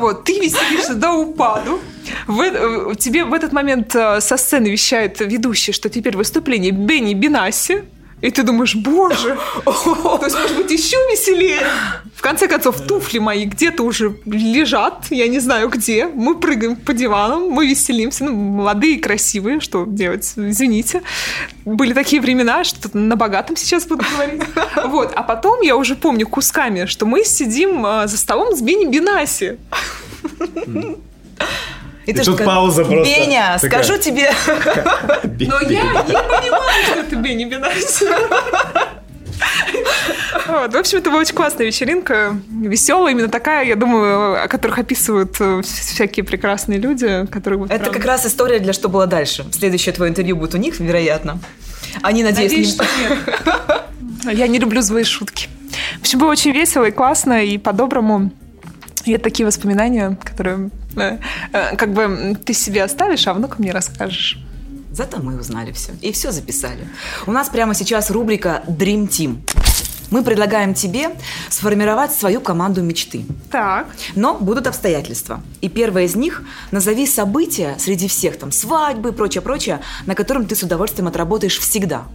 Вот, ты веселишься до упаду. В, э, тебе в этот момент э, со сцены вещает ведущий, что теперь выступление Бенни Бинаси. И ты думаешь, боже, то есть, может быть, еще веселее. В конце концов, туфли мои где-то уже лежат, я не знаю где. Мы прыгаем по диванам, мы веселимся. Ну, молодые, красивые, что делать, извините. Были такие времена, что на богатом сейчас буду говорить. Вот, а потом я уже помню кусками, что мы сидим а, за столом с Бенни Бинаси. И, И ты тут же пауза просто Беня, такая. скажу тебе. Но я не понимаю, что это Бенни Бинаси. Вот, в общем, это была очень классная вечеринка, веселая, именно такая, я думаю, о которых описывают э, всякие прекрасные люди, которые Это прям- как раз история для «Что было дальше». Следующее твое интервью будет у них, вероятно. Они, надеюсь, Надеюсь, не- что нет. Я не люблю злые шутки. В общем, было очень весело и классно, и по-доброму. И это такие воспоминания, которые э, э, как бы ты себе оставишь, а внукам не расскажешь. Зато мы узнали все. И все записали. У нас прямо сейчас рубрика Dream Team. Мы предлагаем тебе сформировать свою команду мечты. Так. Но будут обстоятельства. И первое из них – назови события среди всех, там, свадьбы, прочее-прочее, на котором ты с удовольствием отработаешь всегда.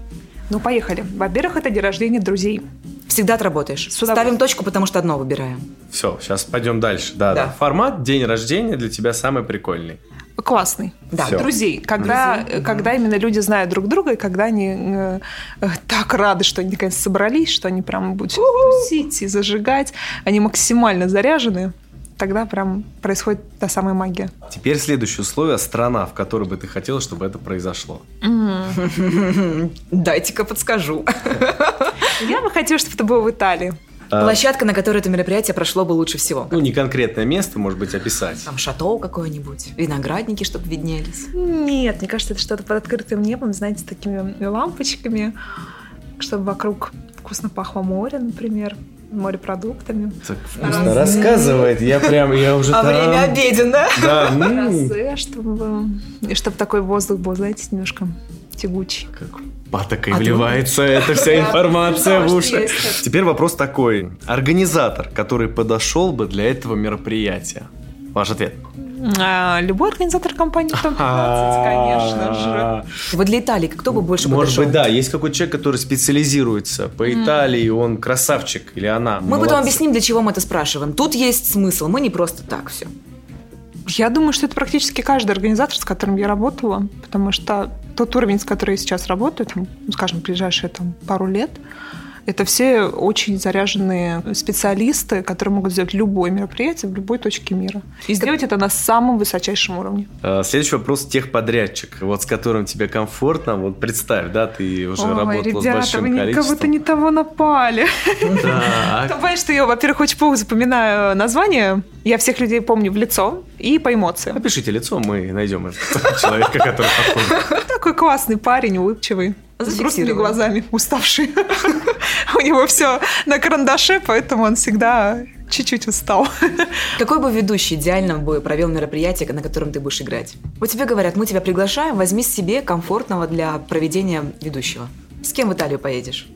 Ну, поехали. Во-первых, это день рождения друзей. Всегда отработаешь. Ставим точку, потому что одно выбираем. Все, сейчас пойдем дальше. Да, да. Да. Формат день рождения для тебя самый прикольный. Классный. Да. Всё. Друзей. Когда, э, когда именно люди знают друг друга, и когда они э, э, так рады, что они наконец собрались, что они прям будут тусить и зажигать, они максимально заряжены, тогда прям происходит та самая магия. Теперь следующее условие – страна, в которой бы ты хотела, чтобы это произошло. Дайте-ка подскажу. Я бы хотела, чтобы это было в Италии. А, Площадка, на которой это мероприятие прошло бы лучше всего. Ну, не конкретное место, может быть, описать. Там шатоу какое-нибудь, виноградники, чтобы виднелись. Нет, мне кажется, это что-то под открытым небом, знаете, с такими лампочками, чтобы вокруг вкусно пахло море, например, морепродуктами. Так вкусно рассказывает, я прям, я уже А там. время обеденно. Да, Розе, чтобы, и чтобы такой воздух был, знаете, немножко тягучий. как патокой А ты- вливается эта вся информация в уши. Теперь вопрос такой. Организатор, который подошел бы для этого мероприятия. Ваш ответ. А, любой организатор компании Том 15, конечно же. Вот для Италии кто бы больше Может подошел? быть, да, есть какой-то человек, который специализируется по Италии, он красавчик или она. Мы потом объясним, для чего мы это спрашиваем. Тут есть смысл, мы не просто так все. Я думаю, что это практически каждый организатор, с которым я работала, потому что тот уровень, с которым я сейчас работаю, там, ну, скажем, ближайшие там, пару лет, это все очень заряженные специалисты, которые могут сделать любое мероприятие в любой точке мира. И сделать это на самом высочайшем уровне. А, Следующий вопрос техподрядчик, вот с которым тебе комфортно, вот представь, да, ты уже Ой, работала с ребята, большим вы количеством. кого-то не того напали. Ты понимаешь, что я, во-первых, очень плохо запоминаю название. Я всех людей помню в лицо и по эмоциям. Напишите лицо, мы найдем этого человека, который подходит. Такой классный парень, улыбчивый. С грустными глазами, уставший. У него все на карандаше, поэтому он всегда чуть-чуть устал. Какой бы ведущий идеально бы провел мероприятие, на котором ты будешь играть? Вот тебе говорят, мы тебя приглашаем, возьми себе комфортного для проведения ведущего. С кем в Италию поедешь?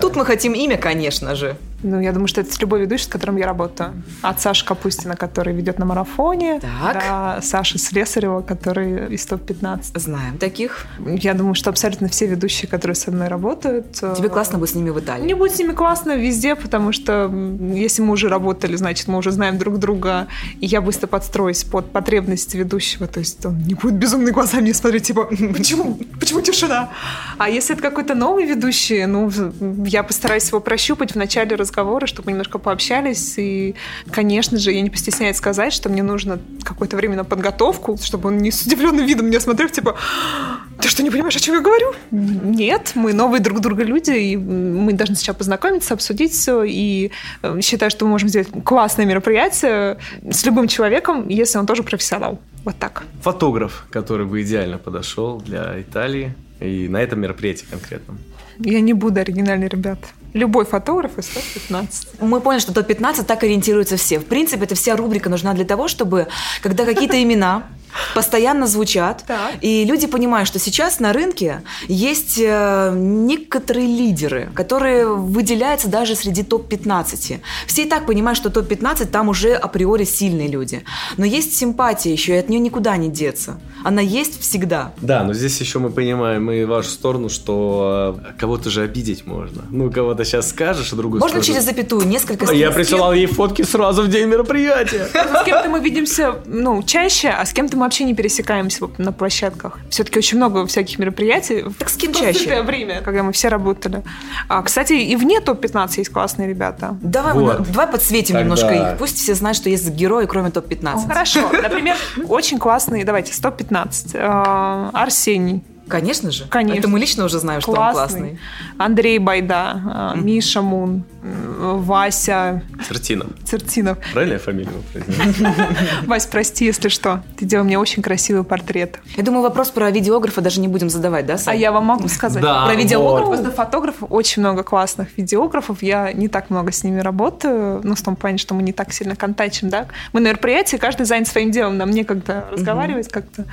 Тут мы хотим имя, конечно же. Ну, я думаю, что это с любой ведущей, с которым я работаю. От Саши Капустина, который ведет на марафоне, Так. до Саши Слесарева, который из ТОП-15. Знаем таких. Я думаю, что абсолютно все ведущие, которые со мной работают... Тебе классно будет с ними в Италии. Мне будет с ними классно везде, потому что если мы уже работали, значит, мы уже знаем друг друга, и я быстро подстроюсь под потребности ведущего, то есть он не будет безумные глаза мне смотреть, типа, почему? Почему тишина? А если это какой-то новый ведущий, ну, я постараюсь его прощупать в начале разговора, чтобы мы немножко пообщались, и, конечно же, я не постесняюсь сказать, что мне нужно какое-то время на подготовку, чтобы он не с удивленным видом меня смотрел, типа, ты что, не понимаешь, о чем я говорю? Нет, мы новые друг друга люди, и мы должны сначала познакомиться, обсудить все, и э, считаю, что мы можем сделать классное мероприятие с любым человеком, если он тоже профессионал. Вот так. Фотограф, который бы идеально подошел для Италии и на этом мероприятии конкретном. Я не буду оригинальный, ребят. Любой фотограф из 115. Мы поняли, что топ-15 так ориентируются все. В принципе, эта вся рубрика нужна для того, чтобы, когда какие-то имена постоянно звучат, Так. и люди понимают, что сейчас на рынке есть э, некоторые лидеры, которые выделяются даже среди топ-15. Все и так понимают, что топ-15 там уже априори сильные люди. Но есть симпатия еще, и от нее никуда не деться она есть всегда. Да, но здесь еще мы понимаем и вашу сторону, что э, кого-то же обидеть можно. Ну, кого-то сейчас скажешь, а другую Можно скажет. через запятую несколько. Я присылал ей фотки сразу в день мероприятия. Ну, с кем-то мы видимся, ну, чаще, а с кем-то мы вообще не пересекаемся на площадках. Все-таки очень много всяких мероприятий. Так с кем чаще? время, когда мы все работали. А, кстати, и вне топ-15 есть классные ребята. Давай, вот. мы, давай подсветим Тогда... немножко их. Пусть все знают, что есть герои, кроме топ-15. Ну, хорошо. Например, очень классные, давайте, с 15. А, Арсений. Конечно же. Конечно. Это мы лично уже знаем, что он классный. Андрей Байда, а, Миша Мун, м, Вася Цертинов. Цертинов. Правильно я фамилию произнес? Вась, прости, если что. Ты делал мне очень красивый портрет. Я думаю, вопрос про видеографа даже не будем задавать, да, А Сань? я вам могу сказать. Да, Про видеографа? вот. Просто фотографов очень много классных видеографов. Я не так много с ними работаю, ну, в том плане, что мы не так сильно контачим, да. Мы на мероприятии, каждый занят своим делом, нам некогда разговаривать как-то.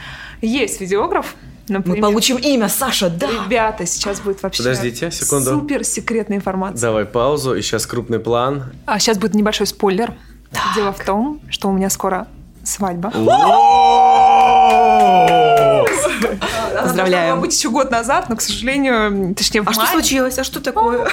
Есть видеограф, Мы например. получим имя, Саша, да. Ребята, сейчас будет вообще Подождите, секунду. супер секретная информация. Давай паузу, и сейчас крупный план. А сейчас будет небольшой спойлер. Дело в том, что у меня скоро свадьба. Она Поздравляем. должна быть еще год назад, но, к сожалению, точнее, в А что мае. случилось? А что такое?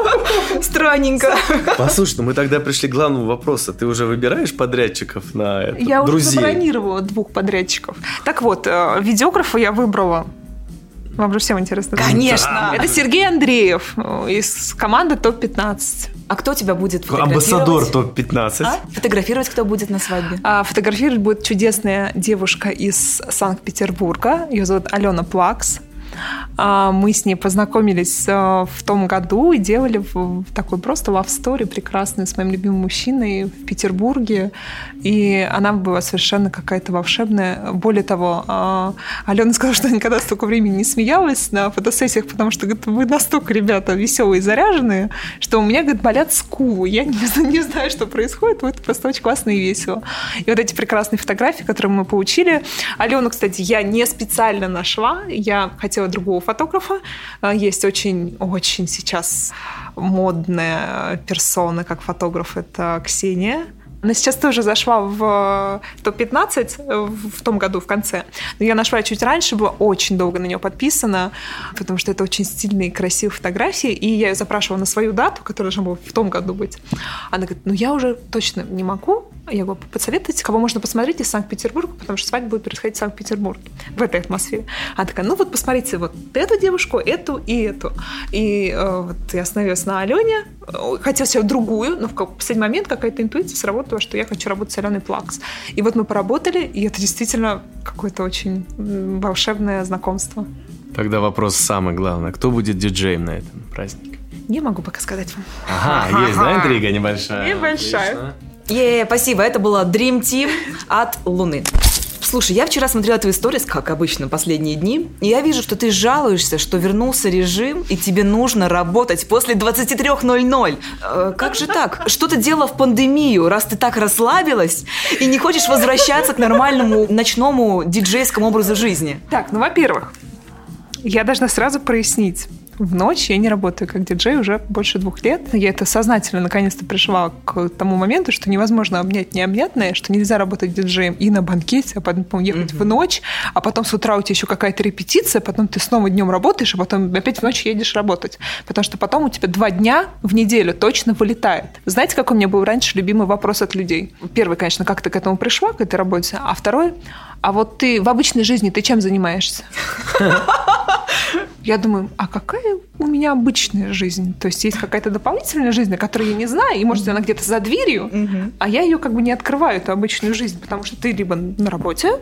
Странненько. Послушай, ну мы тогда пришли к главному вопросу. Ты уже выбираешь подрядчиков на это? Я уже забронировала двух подрядчиков. Так вот, э, видеографа я выбрала. Вам же всем интересно. Конечно. Это Сергей Андреев э, из команды ТОП-15. А кто тебя будет Амбассадор фотографировать? топ-15. А? Фотографировать кто будет на свадьбе? А фотографировать будет чудесная девушка из Санкт-Петербурга. Ее зовут Алена Плакс. А, Мы с ней познакомились э, в том году и делали такой просто story прекрасный с моим любимым мужчиной в Петербурге. И она была совершенно какая-то волшебная. Более того, а, Алена сказала, что никогда столько времени не смеялась на фотосессиях, потому что говорит, вы настолько, ребята, веселые и заряженные, что у меня, говорит, болят скулы. Я не, не знаю, что происходит, но просто очень классно и весело. И вот эти прекрасные фотографии, которые мы получили. Алену, кстати, я не специально нашла. Я хотела другого фотографа. А, Есть очень-очень сейчас модная персона как фотограф. Это Ксения. Она сейчас тоже зашла в э, топ-15 э, в том году, в конце. Но я нашла чуть раньше, была очень долго на нее подписана, потому что это очень стильные красивые фотографии. И я ее запрашивала на свою дату, которая должна была в том году быть. Она говорит, ну я уже точно не могу. Я говорю, посоветуйте, кого можно посмотреть из Санкт-Петербурга, потому что свадьба будет происходить в Санкт-Петербурге, в этой атмосфере. Она такая, ну вот посмотрите вот эту девушку, эту и эту. И э, вот я остановилась на Алене, хотела себе другую, но в последний момент какая-то интуиция сработала, что я хочу работать с Аленой Плакс. И вот мы поработали, и это действительно какое-то очень волшебное знакомство. Тогда вопрос самый главный. Кто будет диджеем на этом празднике? Не могу пока сказать вам. Ага, есть, да, интрига небольшая? Небольшая. Отлично. Е, спасибо. Это была Dream Team от Луны. Слушай, я вчера смотрела твои сторис, как обычно, последние дни, и я вижу, что ты жалуешься, что вернулся режим, и тебе нужно работать после 23.00. Э, как же так? Что ты делала в пандемию, раз ты так расслабилась и не хочешь возвращаться к нормальному ночному диджейскому образу жизни? Так, ну, во-первых, я должна сразу прояснить. В ночь я не работаю как диджей уже больше двух лет. Я это сознательно наконец-то пришла к тому моменту, что невозможно обнять необъятное, что нельзя работать диджеем и на банкете, а потом ехать в ночь, а потом с утра у тебя еще какая-то репетиция, потом ты снова днем работаешь, а потом опять в ночь едешь работать. Потому что потом у тебя два дня в неделю точно вылетает. Знаете, какой у меня был раньше любимый вопрос от людей? Первый, конечно, как ты к этому пришла, к этой работе, а второй, а вот ты в обычной жизни ты чем занимаешься? Я думаю, а какая у меня обычная жизнь? То есть есть какая-то дополнительная жизнь, о которой я не знаю, и может она где-то за дверью, а я ее как бы не открываю, эту обычную жизнь, потому что ты либо на работе,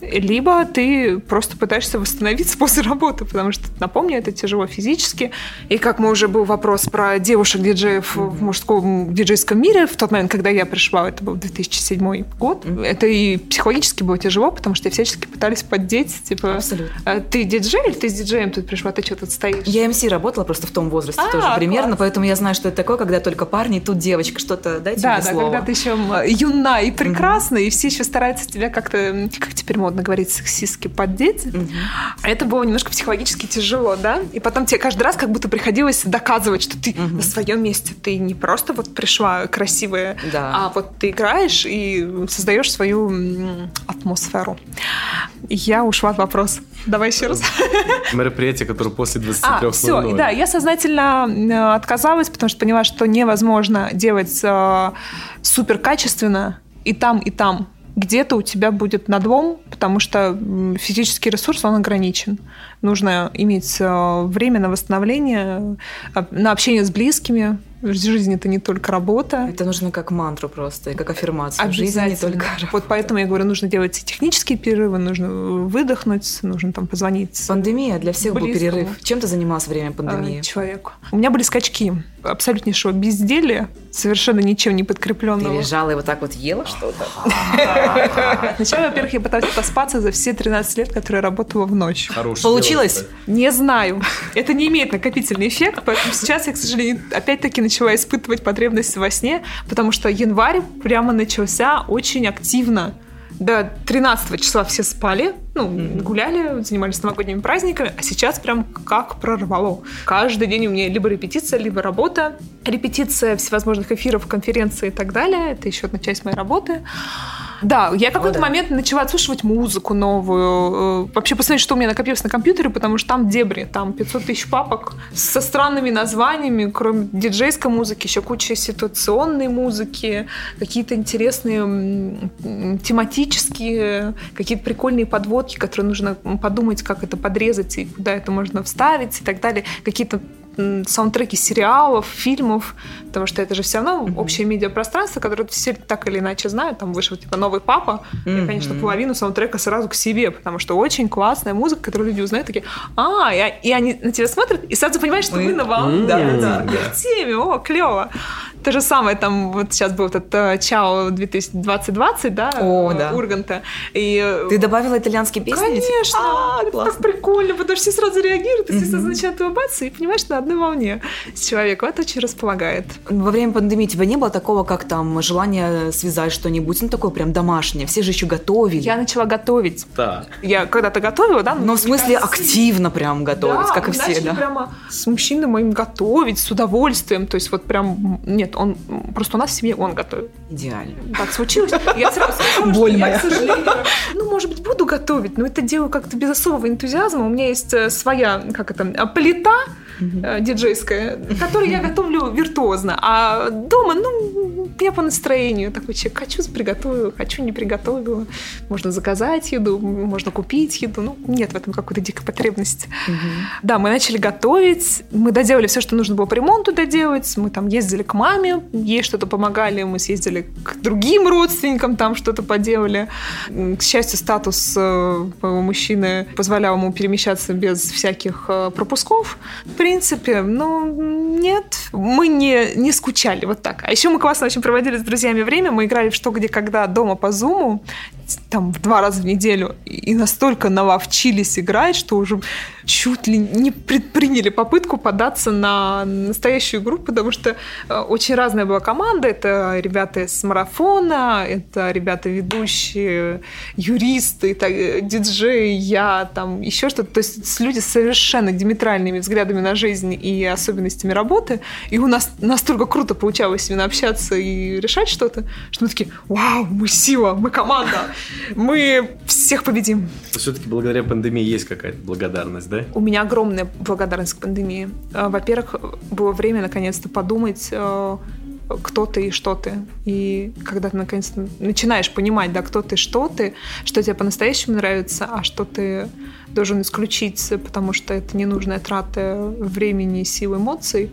либо ты просто пытаешься восстановиться после работы, потому что, напомню, это тяжело физически. И как мы уже был вопрос про девушек-диджеев в мужском диджейском мире, в тот момент, когда я пришла, это был 2007 год, это и психологически было тяжело, потому что всячески пытались поддеть, типа, Абсолютно. «А ты диджей или ты с диджеем тут пришла, ты что тут стоишь? Я МС работала просто в том возрасте А, тоже примерно, класс. поэтому я знаю, что это такое, когда только парни, тут девочка, что-то дайте Да, мне да, слово. когда ты еще юна и прекрасна, и все еще стараются тебя как-то, как теперь модно говорить, сексистски поддеть. Это было немножко психологически тяжело, да? И потом тебе каждый раз как будто приходилось доказывать, что ты на своем месте. Ты не просто вот пришла красивая, Да. а вот ты играешь и создаешь свою атмосферу. Я ушла от вопроса. Давай еще раз. Мероприятие, которое после 23.00. А, все, да, я сознательно отказалась, потому что поняла, что невозможно делать э, супер качественно и там, и там. Где-то у тебя будет надлом, потому что физический ресурс, он ограничен. Нужно иметь э, время на восстановление, э, на общение с близкими. Жизнь это не только работа. Это нужно как мантру просто, как аффирмацию. В жизни не Обязательно. только работа. Вот поэтому я говорю, нужно делать и технические перерывы, нужно выдохнуть, нужно там позвонить Пандемия для всех был Близкому. перерыв. Чем ты занималась время пандемии? э, человеку. У меня были скачки абсолютнейшего безделия, совершенно ничем не Ты подкрепленного. лежала и вот так вот ела что-то? Сначала, во-первых, я пыталась отоспаться за все 13 лет, которые я работала в ночь. Хорошее Получилось? дело. Не знаю. Это не имеет накопительный эффект, поэтому сейчас я, к сожалению, опять-таки начала испытывать потребность во сне, потому что январь прямо начался очень активно. До 13 числа все спали, ну, гуляли, занимались новогодними праздниками, а сейчас прям как прорвало. Каждый день у меня либо репетиция, либо работа. Репетиция всевозможных эфиров, конференций и так далее. Это еще одна часть моей работы. Да, я какой-то да. момент начала отслушивать музыку новую, э, вообще посмотреть, что у меня накопилось на компьютере, потому что там дебри, там 500 тысяч папок со странными названиями, кроме диджейской музыки, еще куча ситуационной музыки, какие-то интересные тематические, какие-то прикольные подводки, которые нужно подумать, как это подрезать и куда это можно вставить и так далее, какие-то саундтреки сериалов, фильмов, потому что это же все равно общее медиапространство, которое все так или иначе знают. Там вышел типа новый папа. Я, конечно, половину саундтрека сразу к себе, потому что очень классная музыка, которую люди узнают, такие, а, и, и они на тебя смотрят, и сразу понимаешь, что Мы- на волне, Да, да, в теме, о, клево. То же самое, там вот сейчас был этот э, Чао 2020, да, О, э, да. Урганта. И э, Ты добавила итальянские песни? Конечно, А, это так прикольно, потому что все сразу реагируют, и все сразу начинают улыбаться, и понимаешь, на одной волне с человеком. Это очень располагает. Во время пандемии у тебя не было такого, как там желание связать что-нибудь, ну такое прям домашнее. Все же еще готовили. Я начала готовить. Да. Я когда-то готовила, да? Но в смысле активно прям готовить, да, как и все, да. прямо с мужчиной моим готовить с удовольствием. То есть вот прям... Нет, он... Просто у нас в семье он готовит. Идеально. Так случилось. Я сразу сказала, Боль что я, моя. к сожалению, ну, может быть, буду готовить, но это делаю как-то без особого энтузиазма. У меня есть э, своя, как это, э, плита э, диджейская, которую я готовлю виртуозно. А дома, ну, я по настроению такой человек. Хочу приготовила, хочу не приготовила. Можно заказать еду, можно купить еду. Ну, нет в этом какой-то дикой потребности. Да, мы начали готовить, мы доделали все, что нужно было по ремонту доделать, мы там ездили к маме, ей что-то помогали, мы съездили к другим родственникам, там что-то поделали. К счастью, статус э, моего мужчины позволял ему перемещаться без всяких э, пропусков. В принципе, ну, нет, мы не, не скучали вот так. А еще мы классно очень проводили с друзьями время, мы играли в что, где, когда дома по зуму, там в два раза в неделю, и настолько наловчились играть, что уже чуть ли не предприняли попытку податься на настоящую игру, потому что э, очень разная была команда. Это ребята с марафона, это ребята ведущие, юристы, так, э, диджеи, я, там еще что-то. То есть люди с совершенно диаметральными взглядами на жизнь и особенностями работы. И у нас настолько круто получалось именно общаться и решать что-то, что мы такие, вау, мы сила, мы команда, мы всех победим. Все-таки благодаря пандемии есть какая-то благодарность, да? У меня огромная благодарность к пандемии. Э, Во-первых, было время наконец-то подумать, э, кто ты и что ты. И когда ты наконец-то начинаешь понимать, да, кто ты, что ты, что тебе по-настоящему нравится, а что ты должен исключить, потому что это ненужная трата времени, сил, эмоций,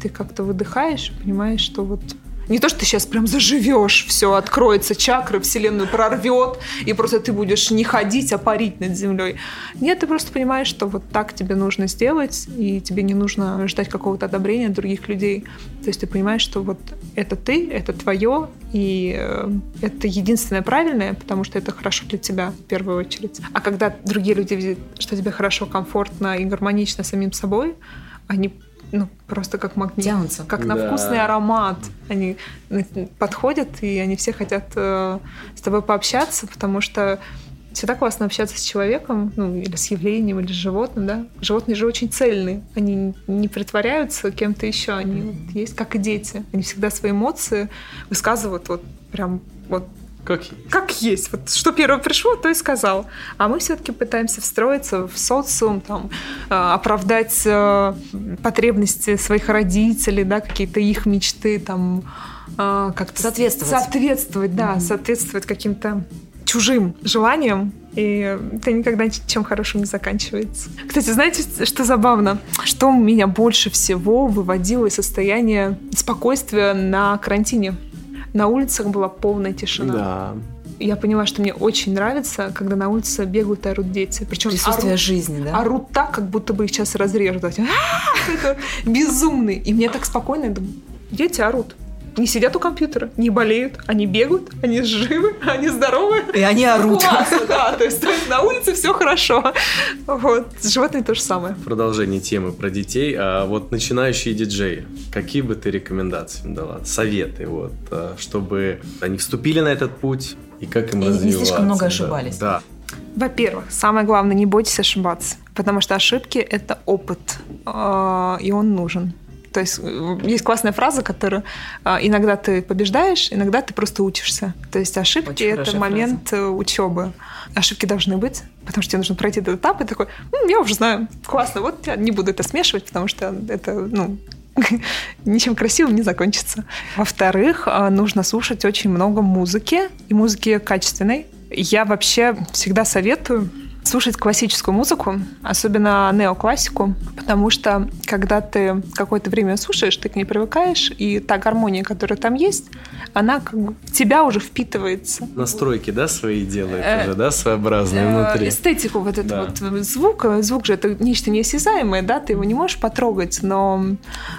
ты как-то выдыхаешь понимаешь, что вот Не то, что ты сейчас прям заживешь, все откроется, чакры, вселенную прорвет, и просто ты будешь не ходить, а парить над землей. Нет, ты просто понимаешь, что вот так тебе нужно сделать, и тебе не нужно ждать какого-то одобрения других людей. То есть ты понимаешь, что вот это ты, это твое, и э, это единственное правильное, потому что это хорошо для тебя в первую очередь. А когда другие люди видят, что тебе хорошо, комфортно и гармонично самим собой, они ну, просто как магнит. Тянутся. Как на Да. вкусный аромат. Они э, подходят, и они все хотят э, с тобой пообщаться, потому что всегда классно общаться с человеком, ну, или с явлением, или с животным, да. Животные же очень цельные. Они не притворяются кем-то еще. Они вот есть как и дети. Они всегда свои эмоции высказывают вот прям вот Как как есть. Вот что первое пришло, то и сказал. А мы все-таки пытаемся встроиться в социум, там, э, оправдать э, потребности своих родителей, да, какие-то их мечты, там, э, как-то Соответствовать. Соответствовать, да, соответствовать каким-то чужим желаниям, и это никогда ничем хорошим не заканчивается. Кстати, знаете, что забавно? Что меня больше всего выводило из состояния спокойствия на карантине? На улицах была полная тишина Да. я поняла, что мне очень нравится, когда на улице бегают и орут дети. Причем Присутствие орут, жизни, да? орут так, как будто бы их сейчас разрежут. «А-а-а!» Это безумные. И мне так спокойно, я думаю, дети орут. Не сидят у компьютера, не болеют, они бегают, они живы, они здоровы. И они орут. Классно, да, то есть, то есть на улице все хорошо. Вот, с животными то же самое. Продолжение темы про детей. А вот начинающие диджеи, какие бы ты рекомендации им дала? Советы, вот, а, чтобы они вступили на этот путь и как им И не развиваться. слишком много да. ошибались. Да. Во-первых, самое главное, не бойтесь ошибаться, потому что ошибки — это опыт, э, и он нужен. То есть э, есть классная фраза, которую э, иногда ты побеждаешь, иногда ты просто учишься. То есть ошибки Очень — это момент э, учебы. Ошибки должны быть, потому что тебе нужно пройти этот этап, и такой, «М, я уже знаю, классно, вот я не буду это смешивать, потому что это, ну, ничем красивым не закончится. Во-вторых, э, нужно слушать очень много музыки, и музыки качественной. Я вообще всегда советую слушать классическую музыку, особенно неоклассику, потому что когда ты какое-то время слушаешь, ты к ней привыкаешь, и та гармония, которая там есть, она как бы в тебя уже впитывается. Настройки, да, свои делает Э, уже, да, своеобразные Э, внутри. Эстетику вот этот Да. вот звук, э, звук же это нечто неосязаемое, да, ты его не можешь потрогать, но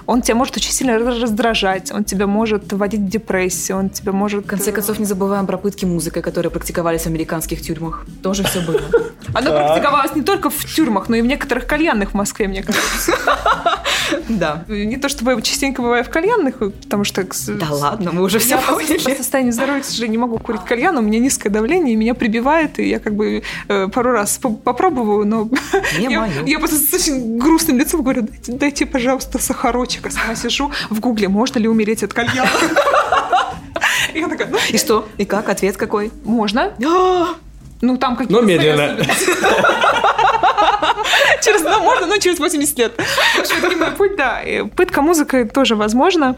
он тебя может очень сильно раз- раздражать, он тебя может вводить в депрессию, он тебя может... В конце концов, не забываем про пытки музыкой, которые практиковались в американских тюрьмах. Тоже все было. Она практиковалась не только в тюрьмах, но и в некоторых кальянных в Москве, мне кажется. Да. Не то чтобы частенько бываю в кальянных, потому что... Да ладно, мы уже все просто по поняли. состоянию здоровья, к сожалению, не могу курить кальян, у меня низкое давление, и меня прибивает, и я как бы э, пару раз по- попробовала, но я, просто с очень грустным лицом говорю, дайте, пожалуйста, сахарочек. А сама сижу в гугле, можно ли умереть от кальяна? Я такая, ну, И что? И как? Ответ какой? можно. Ну, там какие-то... Но медленно. Через, ну, можно, но через 80 лет. В общем, это не мой путь, да. Пытка музыкой тоже возможно.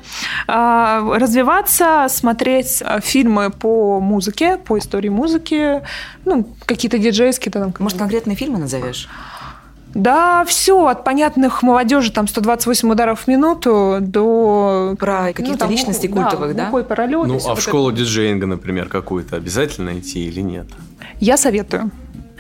А, Развиваться, смотреть а, фильмы по музыке, по истории музыки, ну, какие-то диджейские там. Может, конкретные фильмы назовешь? Да, все, от понятных молодежи, там, 128 ударов в минуту до... Про ну, каких-то там, личностей да, культовых, да? Буквой параллель, Ну, а вот в это. школу диджеинга, например, какую-то обязательно идти или нет? Я советую.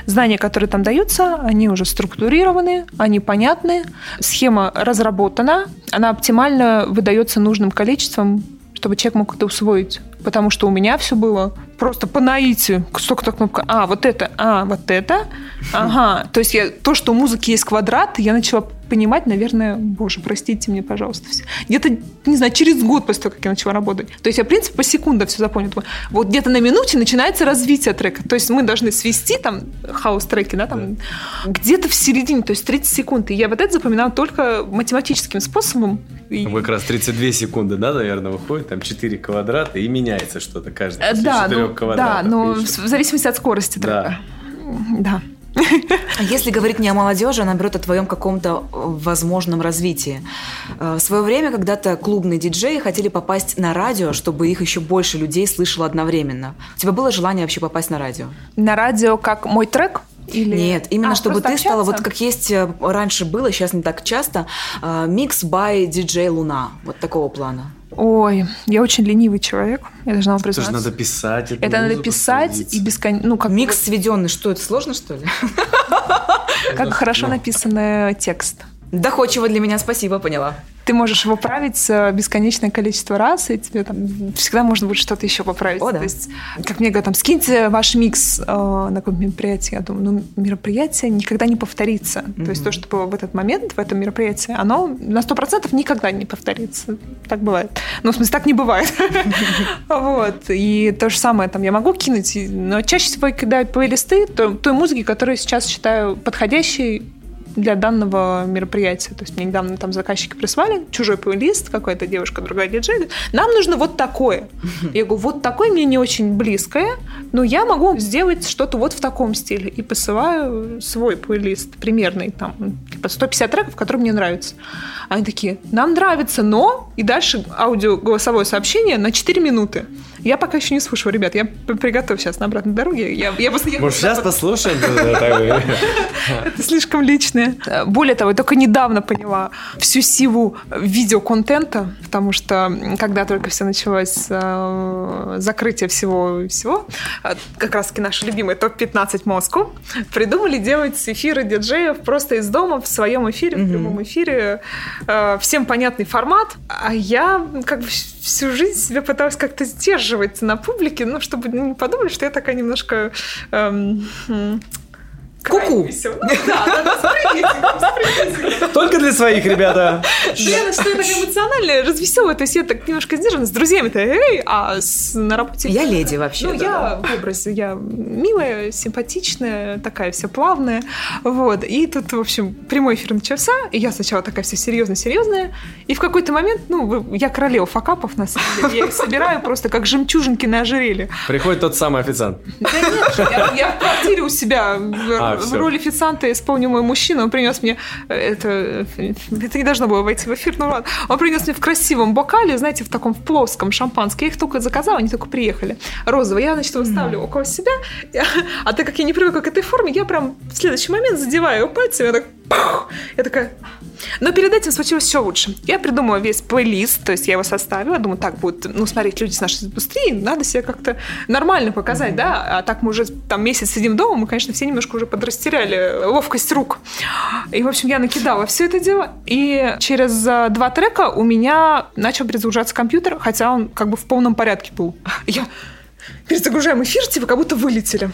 Знания, которые там даются, они уже структурированы, они понятны, схема разработана, она оптимально выдается нужным количеством, чтобы человек мог это усвоить. Потому что у меня все было просто по наитию. Столько-то кнопка. А, вот это, а, вот это. Ага. То есть я, то, что у музыки есть квадрат, я начала понимать, наверное, боже, простите мне, пожалуйста. все. Где-то, не знаю, через год после того, как я начала работать. То есть я, в принципе, по секундам все запомнила. Вот где-то на минуте начинается развитие трека. То есть мы должны свести там хаос-треки, да, там где-то в середине, то есть 30 секунд. И я вот это запоминала только математическим способом. Там как раз 32 секунды, да, наверное, выходит, там 4 квадрата, и меняется что-то каждый после Да, 4 ну, да, квадратов. но в зависимости от скорости Да. трека. Да. А Если говорить не о молодежи, а наоборот о твоем каком-то э, возможном развитии. Э, В свое время когда-то клубные диджеи хотели попасть на радио, чтобы их еще больше людей слышало одновременно. У тебя было желание вообще попасть на радио? На радио как мой трек? Или... Нет, именно А, чтобы ты просто стала, вот общаться? как есть э, раньше было, сейчас не так часто, микс by DJ Луна. Вот такого плана. Ой, я очень ленивый человек, я должна вам Это же признаться. надо писать. Это надо писать садиться. и бесконечно... Ну, как, Микс сведенный, что это сложно, что ли? как хорошо написанный текст. Доходчиво для меня, спасибо, поняла. Ты можешь его править э, бесконечное количество раз, и тебе там всегда можно будет что-то еще поправить. О, да. То есть, как мне говорят, там, скиньте ваш микс э, на какое-то мероприятие. Я думаю, ну, мероприятие никогда не повторится. То есть то, что было в этот момент, в этом мероприятии, оно на сто процентов никогда не повторится. Так бывает. Ну, в смысле, так не бывает. Вот. И то же самое там я могу кинуть, но чаще всего я кидаю плейлисты той музыки, которую сейчас считаю подходящей для данного мероприятия. То есть мне недавно там заказчики прислали чужой плейлист, какая-то девушка, другая диджей. говорит, Нам нужно вот такое. Я говорю, вот такое мне не очень близкое, но я могу сделать что-то вот в таком стиле. И посылаю свой плейлист примерный, там, типа 150 треков, которые мне нравятся. Они такие, нам нравится, но... И дальше аудио голосовое сообщение на 4 минуты. Я пока еще не слушаю, ребят, я приготовь сейчас на обратной дороге. Я, я, просто- я- Может, сейчас послушаем? Это слишком личное. Более того, я только недавно поняла всю силу видеоконтента, потому что когда только все началось э, закрытие всего всего, э, как раз таки наши любимые топ-15 Москву, придумали делать эфиры диджеев просто из дома в своем эфире, в прямом эфире, э, всем понятный формат, а я как бы всю жизнь себя пыталась как-то сдерживать на публике, ну, чтобы не подумали, что я такая немножко... эм, м, Ку-ку. Ну, Да, да, да. Только для своих, ребята. Я, что я такая эмоциональная, развеселая, то есть я так немножко сдержана, с друзьями-то, эй, а с- на работе... Я леди вообще. Ну, я в образе, я милая, симпатичная, такая вся плавная, вот. И тут, в общем, прямой эфир начался, и я сначала такая вся серьезная-серьезная, и в какой-то момент, ну, я королева факапов, на самом деле, я их собираю просто как жемчужинки на ожерелье. Приходит тот самый официант. Да нет, я, я в квартире у себя в, А, в всё. роли официанта исполнил мой мужчина. Он принес мне э, это, э, это не должно было войти в эфир, ну ладно. Он принес мне в красивом бокале, знаете, в таком в плоском шампанское. Я их только заказала, они только приехали. Розовый. Я, значит, его ставлю около себя. А так как я не привыкла к этой форме, я прям в следующий момент задеваю его пальцами. Я так пух! Я такая... Но перед этим случилось все лучше. Я придумала весь плейлист, то есть я его составила. Думаю, так будут, ну, смотреть люди с нашей индустрии, надо себя как-то нормально показать, да? А так мы уже там месяц сидим дома, мы, конечно, все немножко уже подрастеряли ловкость рук. И, в общем, я накидала все это дело. И через а, два трека у меня начал перезагружаться компьютер, хотя он как бы в полном порядке был. Я перезагружаем эфир, типа как будто вылетели.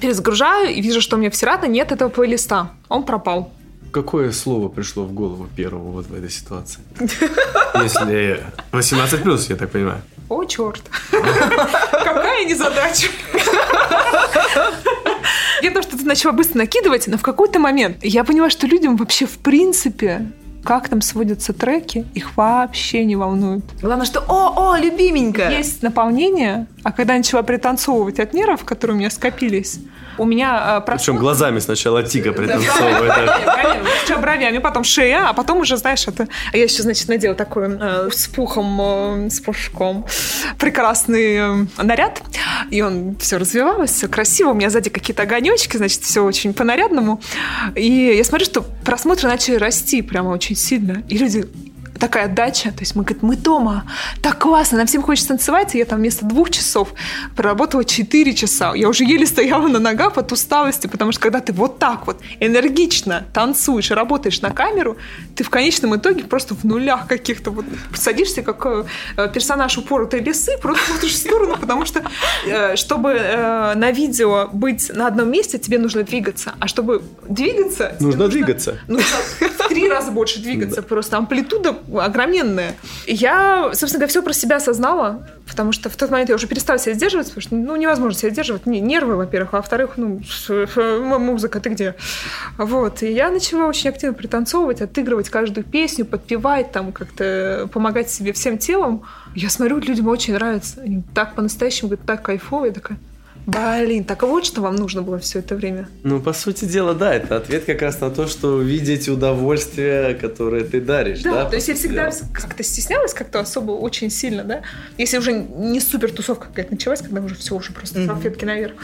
Перезагружаю и вижу, что у меня в Serato нет этого плейлиста. Он пропал. Какое слово пришло в голову первого вот в этой ситуации? Если 18 плюс, я так понимаю. О, черт. Какая незадача. Я то, что ты начала быстро накидывать, но в какой-то момент я поняла, что людям вообще в принципе как там сводятся треки, их вообще не волнует. Главное, что «О, о, любименькая!» Есть наполнение, а когда я начала пританцовывать от нервов, которые у меня скопились, у меня э, Причем просмотр- глазами сначала Тика Да, пританцовывает. Сначала бровями, потом шея, а потом уже, знаешь, это... А я еще, значит, надела такой э, с пухом, э, с пушком прекрасный наряд, и он все развивалось, все красиво, у меня сзади какие-то огонечки, значит, все очень по-нарядному. И я смотрю, что просмотры начали расти прямо очень сильно, и люди такая отдача, то есть мы говорим, мы дома, так классно, нам всем хочется танцевать, и я там вместо двух часов проработала 4 часа. Я уже еле стояла на ногах от усталости, потому что когда ты вот так вот энергично танцуешь и работаешь на камеру, ты в конечном итоге просто в нулях каких-то вот садишься как э, персонаж упоротой лисы, просто смотришь в сторону, потому что э, чтобы э, на видео быть на одном месте, тебе нужно двигаться, а чтобы двигаться... Нужно двигаться. нужно в три раза больше двигаться, просто амплитуда огроменная. Я, собственно говоря, все про себя осознала, потому что в тот момент я уже перестала себя сдерживать, потому что, ну, невозможно себя сдерживать. Не- Нервы, во-первых, а во-вторых, ну, музыка, ты где? Вот. И я начала очень активно пританцовывать, отыгрывать каждую песню, подпевать, там, как-то помогать себе всем телом. Я смотрю, людям очень нравится. Они так по-настоящему, говорят, так кайфово. Я такая, блин, так вот что вам нужно было все это время. Ну, по сути дела, да, это ответ как раз на то, что видеть удовольствие, которое ты даришь. Да, Да, то есть я всегда как-то стеснялась как-то особо очень сильно, да. Если уже не супер тусовка какая-то началась, когда уже все уже просто салфетки наверх.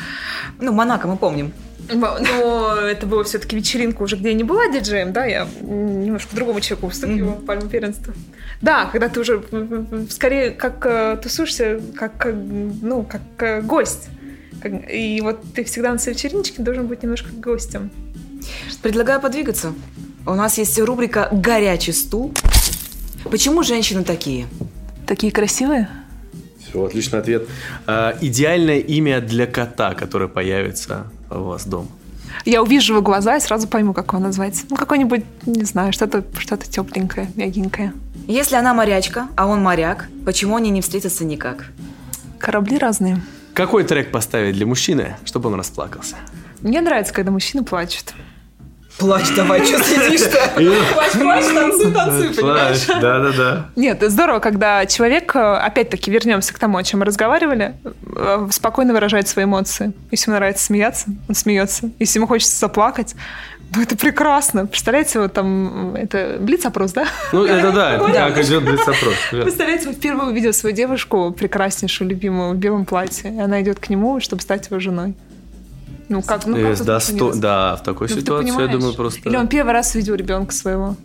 Ну, Монако мы помним. Но это было все-таки вечеринка уже, где я не была диджеем, да, я немножко другому человеку вступила mm-hmm. в пальму первенства. Да, когда ты уже скорее как э, тусуешься, как, ну, как э, гость. И вот ты всегда на своей вечериночке должен быть немножко гостем. Предлагаю подвигаться. У нас есть рубрика «Горячий стул». Почему женщины такие? Такие красивые? Все, отличный ответ. А, идеальное имя для кота, который появится у вас дома. Я увижу его глаза и сразу пойму, как его назвать. Ну, какой-нибудь, не знаю, что-то что тепленькое, мягенькое. Если она морячка, а он моряк, почему они не встретятся никак? Корабли разные. Какой трек поставить для мужчины, чтобы он расплакался? Мне нравится, когда мужчины плачут. Плачь давай, что сидишь-то? Плачь, плачь, танцуй, танцуй, понимаешь? Да-да-да. Нет, здорово, когда человек, э, опять-таки, вернемся к тому, о чем мы разговаривали, э, спокойно выражает свои эмоции. Если ему нравится смеяться, он смеется. Если ему хочется заплакать, ну, это прекрасно. Представляете, вот там, это блиц-опрос, да? Ну, это да, это как идет блиц-опрос. Представляете, вы впервые увидел свою девушку, прекраснейшую, любимую, в белом платье, и она идет к нему, чтобы стать его женой. Ну, как, ну, как да, сто, да, в такой ну, ситуации, я думаю, просто... Или он первый раз видел ребенка своего,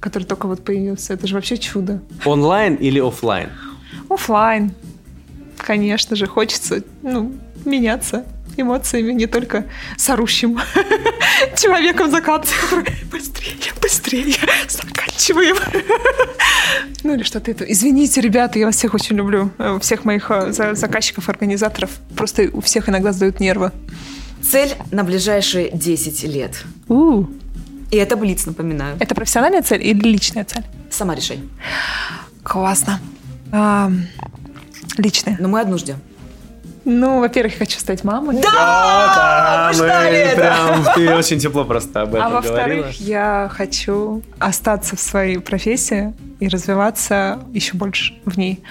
который только вот появился. Это же вообще чудо. Онлайн или офлайн? Офлайн. Конечно же, хочется, ну, меняться эмоциями, не только с орущим человеком за кадром, быстрее, быстрее, заканчиваем. Ну или что-то это. Извините, ребята, я вас всех очень люблю. Э, всех моих э, заказчиков, организаторов. Просто у всех иногда сдают нервы. Цель на ближайшие 10 лет. У. И это Блиц, напоминаю. Это профессиональная цель или личная цель? Сама решай. Классно. А, личная. Но мы одну ждем. Ну, во-первых, я хочу стать мамой. Да, да мы ждали это. Прям, ты очень тепло просто об этом А во-вторых, я хочу остаться в своей профессии и развиваться еще больше в ней.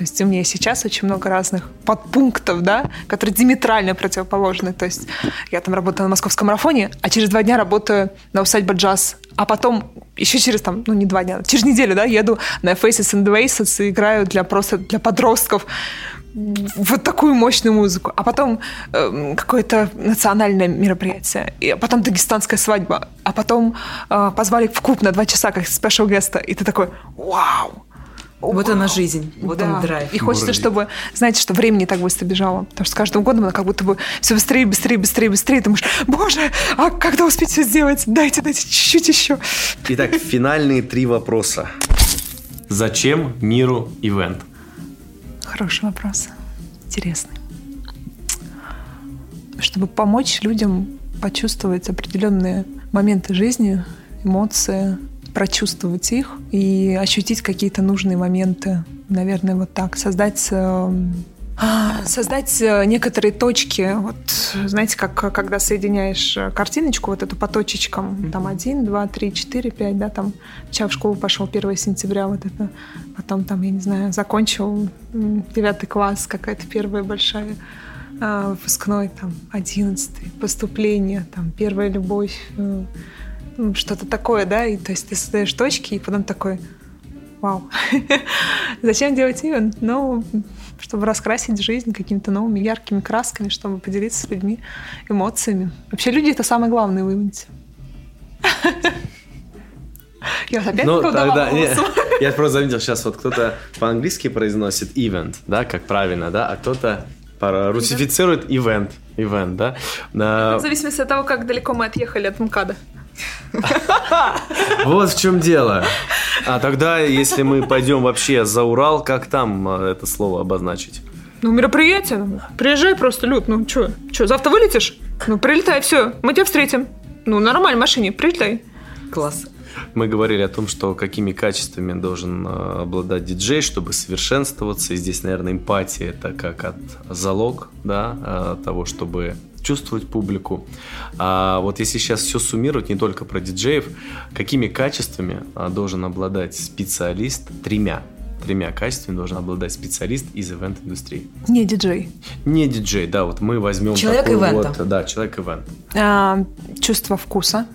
То есть у меня сейчас очень много разных подпунктов, да, которые диаметрально противоположны. То есть я там работаю на московском марафоне, а через два дня работаю на усадьбе джаз. А потом еще через там, ну не два дня, через неделю, да, еду на Faces and Waces и играю для просто для подростков вот такую мощную музыку, а потом э, какое-то национальное мероприятие, и потом дагестанская свадьба, а потом э, позвали в клуб на два часа как спешл геста, и ты такой, вау, вот Вау. она жизнь, вот да. он драйв. И хочется, чтобы, знаете, что времени так быстро бежало. Потому что с каждым годом она как будто бы все быстрее, быстрее, быстрее, быстрее. Ты думаешь, боже, а когда успеть все сделать? Дайте, дайте чуть-чуть еще. Итак, финальные три вопроса. Зачем миру ивент? Хороший вопрос. Интересный. Чтобы помочь людям почувствовать определенные моменты жизни, эмоции, прочувствовать их и ощутить какие-то нужные моменты. Наверное, вот так. Создать э, создать э, некоторые точки, вот знаете, как когда соединяешь э, картиночку вот эту по точечкам, mm-hmm. там один, два, три, четыре, пять, да, там вчера в школу пошел 1 сентября вот это, потом там, я не знаю, закончил девятый класс, какая-то первая большая выпускной, там, одиннадцатый, поступление, там, первая любовь, ну, что-то такое, да, и то есть ты создаешь точки, и потом такой, вау, зачем делать ивент? Ну, чтобы раскрасить жизнь какими-то новыми яркими красками, чтобы поделиться с людьми эмоциями. Вообще люди — это самое главное в ивенте. Я опять ну, тогда, не, Я просто заметил, сейчас вот кто-то по-английски произносит event, да, как правильно, да, а кто-то русифицирует event, event, да. В зависимости от того, как далеко мы отъехали от МКАДа. Вот в чем дело. А тогда, если мы пойдем вообще за Урал, как там а, это слово обозначить? Ну, мероприятие. Приезжай просто, Люд. Ну, что, что, завтра вылетишь? Ну, прилетай, все, мы тебя встретим. Ну, на нормальной машине, прилетай. Класс. Мы говорили о том, что какими качествами должен а, обладать диджей, чтобы совершенствоваться. И здесь, наверное, эмпатия это как от залог да, а, того, чтобы чувствовать публику. А вот если сейчас все суммировать, не только про диджеев, какими качествами а, должен обладать специалист тремя? Тремя качествами должен обладать специалист из ивент-индустрии. Не диджей. Не диджей, да, вот мы возьмем человек ивента. вот, да, человек ивент. А, чувство вкуса.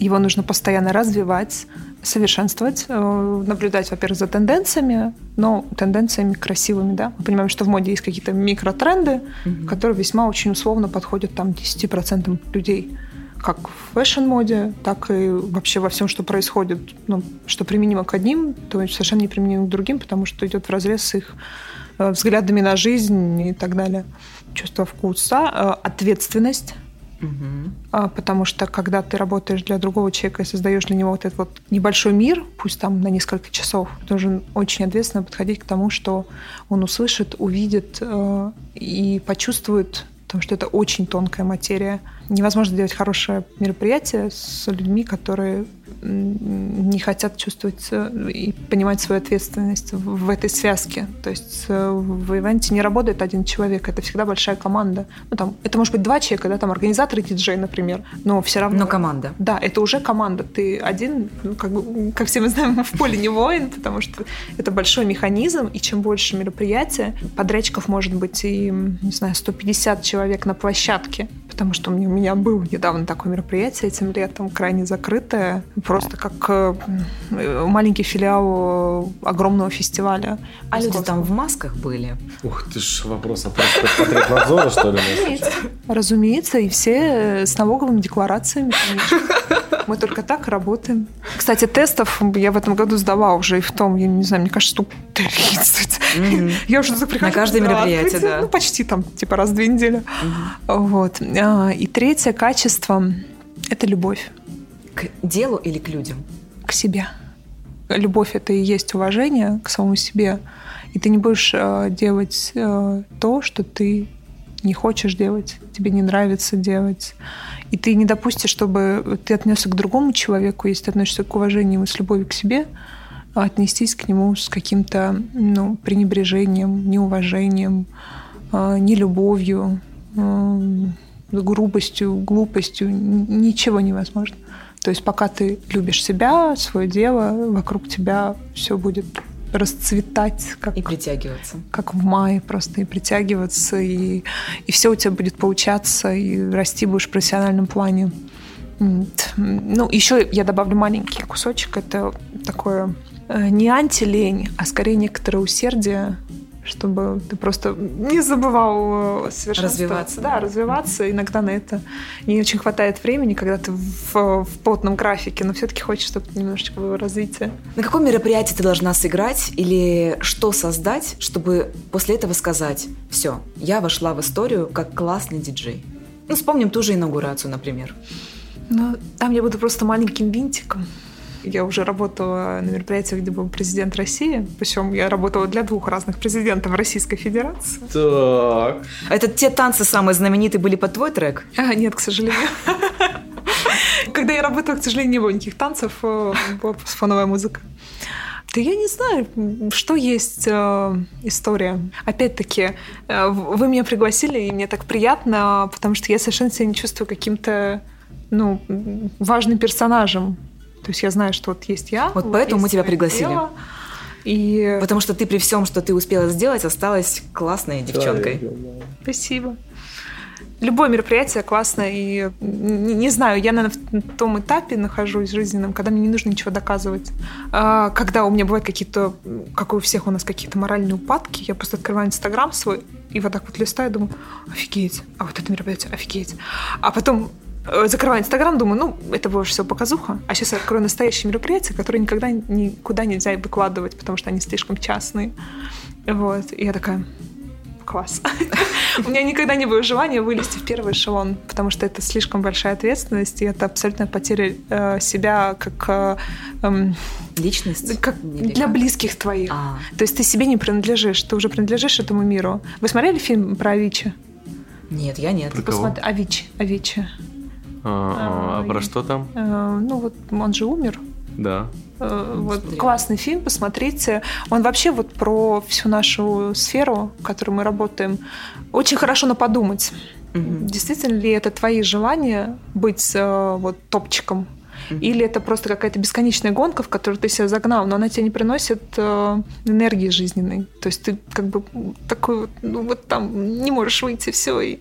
Его нужно постоянно развивать, совершенствовать, э, наблюдать, во-первых, за тенденциями, но тенденциями красивыми, да. Мы понимаем, что в моде есть какие-то микротренды, mm-hmm. которые весьма очень условно подходят там 10% людей как в fashion -моде, так и вообще во всем, что происходит, ну, что применимо к одним, то совершенно не применимо к другим, потому что идет в разрез с их э, взглядами на жизнь и так далее. Чувство вкуса, э, ответственность, Угу. Потому что когда ты работаешь для другого человека и создаешь для него вот этот вот небольшой мир, пусть там на несколько часов, должен очень ответственно подходить к тому, что он услышит, увидит э, и почувствует, потому что это очень тонкая материя. Невозможно делать хорошее мероприятие с людьми, которые не хотят чувствовать и понимать свою ответственность в этой связке. То есть э, в ивенте не работает один человек, это всегда большая команда. Ну, там, это может быть два человека, да, там организатор и диджей, например, но все равно... Но команда. Да, это уже команда. Ты один, ну, как, бы, как все мы знаем, в поле не воин, потому что это большой механизм, и чем больше мероприятия, подрядчиков может быть и, не знаю, 150 человек на площадке, потому что у меня был недавно такое мероприятие этим летом, крайне закрытое, просто как э, маленький филиал огромного фестиваля. А люди там в масках были? Ух ты ж, вопрос просто Потребнадзора, что ли? Разумеется, и все с налоговыми декларациями. Мы только так работаем. Кстати, тестов я в этом году сдала уже и в том, я не знаю, мне кажется, штук 30. Я уже На каждое мероприятие, да. Ну, почти там, типа раз в две недели. Вот. А, и третье качество – это любовь. К делу или к людям? К себе. Любовь – это и есть уважение к самому себе. И ты не будешь э, делать э, то, что ты не хочешь делать, тебе не нравится делать. И ты не допустишь, чтобы ты отнесся к другому человеку, если ты относишься к уважению и с любовью к себе, отнестись к нему с каким-то ну, пренебрежением, неуважением, э, нелюбовью, грубостью, глупостью. Ничего невозможно. То есть пока ты любишь себя, свое дело, вокруг тебя все будет расцветать. Как, и притягиваться. Как в мае просто, и притягиваться, и, и все у тебя будет получаться, и расти будешь в профессиональном плане. Ну, еще я добавлю маленький кусочек. Это такое э, не антилень, а скорее некоторое усердие чтобы ты просто не забывал э, Развиваться. Да, развиваться. Иногда на это не очень хватает времени, когда ты в, в плотном графике, но все-таки хочешь, чтобы немножечко было развитие. На каком мероприятии ты должна сыграть или что создать, чтобы после этого сказать «Все, я вошла в историю как классный диджей». Ну, вспомним ту же инаугурацию, например. Ну, там я буду просто маленьким винтиком. Я уже работала на мероприятиях, где был президент России. Причем я работала для двух разных президентов Российской Федерации. Так. А это те танцы самые знаменитые были под твой трек? А, нет, к сожалению. Когда я работала, к сожалению, не было никаких танцев, э, была фоновая музыка. Да я не знаю, что есть э, история. Опять-таки, э, вы меня пригласили, и мне так приятно, потому что я совершенно себя не чувствую каким-то ну, важным персонажем. То есть я знаю, что вот есть я. Вот, вот поэтому мы тебя пригласили. И... Потому что ты при всем, что ты успела сделать, осталась классной девчонкой. Спасибо. Любое мероприятие классное, и не, не знаю, я на том этапе нахожусь жизненном, когда мне не нужно ничего доказывать. А, когда у меня бывают какие-то, как у всех у нас, какие-то моральные упадки, я просто открываю Инстаграм свой и вот так вот листаю, думаю, офигеть, а вот это мероприятие, офигеть. А потом закрываю Инстаграм, думаю, ну, это больше всего показуха. А сейчас я открою настоящие мероприятия, которые никогда никуда нельзя выкладывать, потому что они слишком частные. Вот. И я такая, класс. У меня никогда не было желания вылезти в первый эшелон, потому что это слишком большая ответственность, и это абсолютная потеря э, себя как... Э, э, Личность? Как для близких твоих. А. То есть ты себе не принадлежишь, ты уже принадлежишь этому миру. Вы смотрели фильм про Авичи? Нет, я нет. Про Посмотри, Авичи, Авичи. А, а, а про что там? А, ну вот он же умер. Да. А, вот классный фильм, посмотрите. Он вообще вот про всю нашу сферу, в которой мы работаем, очень хорошо на подумать. Угу. Действительно ли это твои желания быть э, вот топчиком или это просто какая-то бесконечная гонка, в которую ты себя загнал, но она тебе не приносит э, энергии жизненной. То есть ты как бы такой вот, ну вот там не можешь выйти, все, и,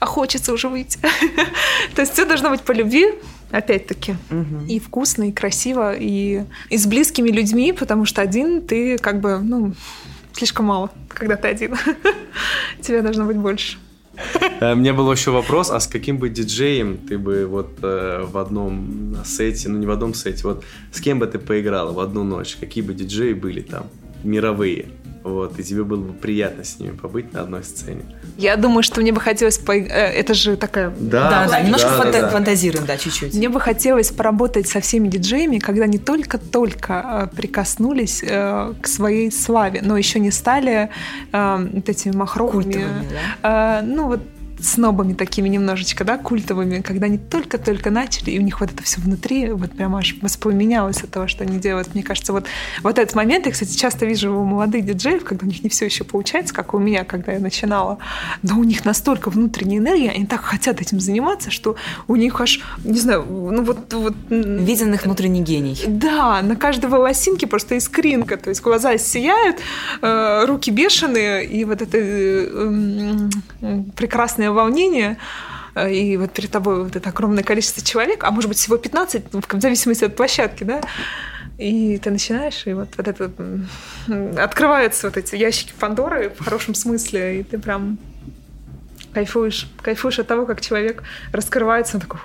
а хочется уже выйти. То есть все должно быть по любви, опять-таки. Угу. И вкусно, и красиво, и, и с близкими людьми, потому что один ты как бы, ну, слишком мало, когда ты один. Тебе должно быть больше. Э, мне был еще вопрос, а с каким бы диджеем ты бы вот э, в одном сете, ну не в одном сете, вот с кем бы ты поиграла в одну ночь? Какие бы диджеи были там, мировые? Вот, и тебе было бы приятно с ними побыть на одной сцене. Я думаю, что мне бы хотелось... По... Э, это же такая... Да, да, да немножко да, фанта... да. фантазируем, да, чуть-чуть. Мне бы хотелось поработать со всеми диджеями, когда они только-только э, прикоснулись э, к своей славе, но еще не стали э, вот этими махровыми... Культовыми, да? Э, ну, вот снобами такими немножечко, да, культовыми, когда они только-только начали, и у них вот это все внутри, вот прямо аж воспламенялось от того, что они делают. Мне кажется, вот, вот этот момент, я, кстати, часто вижу у молодых диджеев, когда у них не все еще получается, как у меня, когда я начинала, но у них настолько внутренняя энергия, они так хотят этим заниматься, что у них аж, не знаю, ну вот... вот Виден их внутренний гений. Да, на каждой волосинке просто искринка, то есть глаза сияют, э, руки бешеные, и вот это э, прекрасное волнение, э, и вот перед тобой вот это огромное количество человек, а может быть всего 15, ну, в зависимости от площадки, да, и ты начинаешь, и вот, вот это открываются вот эти ящики Пандоры в хорошем смысле, и ты прям кайфуешь, кайфуешь от того, как человек раскрывается, он такой...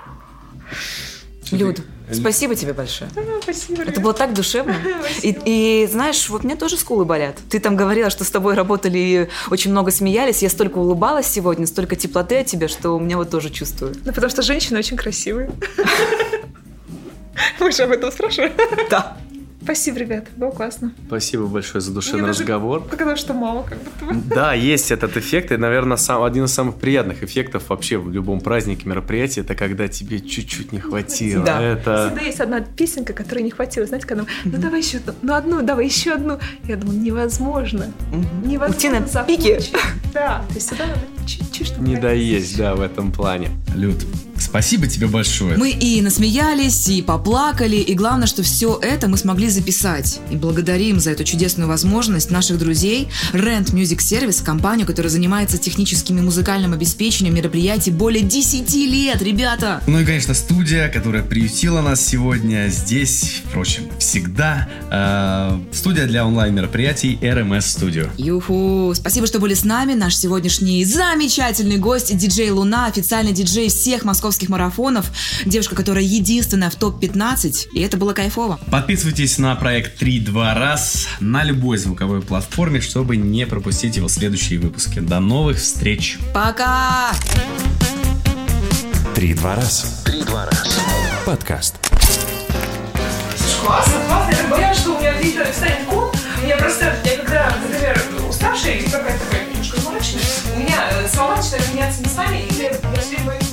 Люд, Спасибо тебе большое. А, спасибо. Это было так душевно. и, и знаешь, вот мне тоже скулы болят. Ты там говорила, что с тобой работали и очень много смеялись. Я столько улыбалась сегодня, столько теплоты от тебя, что у меня вот тоже чувствую. Ну, потому что женщины очень красивые. Мы же об этом спрашиваем. Да. Спасибо, ребят, было классно. Спасибо большое за душевный Мне разговор. Показалось, что мало как будто бы. Да, есть этот эффект, и, наверное, сам, один из самых приятных эффектов вообще в любом празднике, мероприятии, это когда тебе чуть-чуть не хватило. Да. Это... Всегда есть одна песенка, которой не хватило. Знаете, когда ну давай еще одну, ну одну, давай еще одну. Я думаю, невозможно. Невозможно. Уйти на пике. Да, то есть всегда надо чуть-чуть, чтобы Не доесть, да, в этом плане. Люд, спасибо тебе большое. Мы и насмеялись, и поплакали, и главное, что все это мы смогли записать. И благодарим за эту чудесную возможность наших друзей Rent Music Service, компанию, которая занимается техническим и музыкальным обеспечением мероприятий более 10 лет, ребята! Ну и, конечно, студия, которая приютила нас сегодня здесь, впрочем, всегда. Э, студия для онлайн-мероприятий RMS Studio. Юху! Спасибо, что были с нами. Наш сегодняшний замечательный гость, диджей Луна, официальный диджей всех московских московских марафонов. Девушка, которая единственная в топ-15, и это было кайфово. Подписывайтесь на проект 3-2 раз на любой звуковой платформе, чтобы не пропустить его следующие выпуски. До новых встреч! Пока! Три-два раз. Три-два раз. Подкаст. Классно, классно. Я так боялась, что у меня в встанет ком. Я просто, я когда, например, уставшая или какая-то такая немножко мрачная, у меня э, слова начинает меняться местами, и я, я боюсь.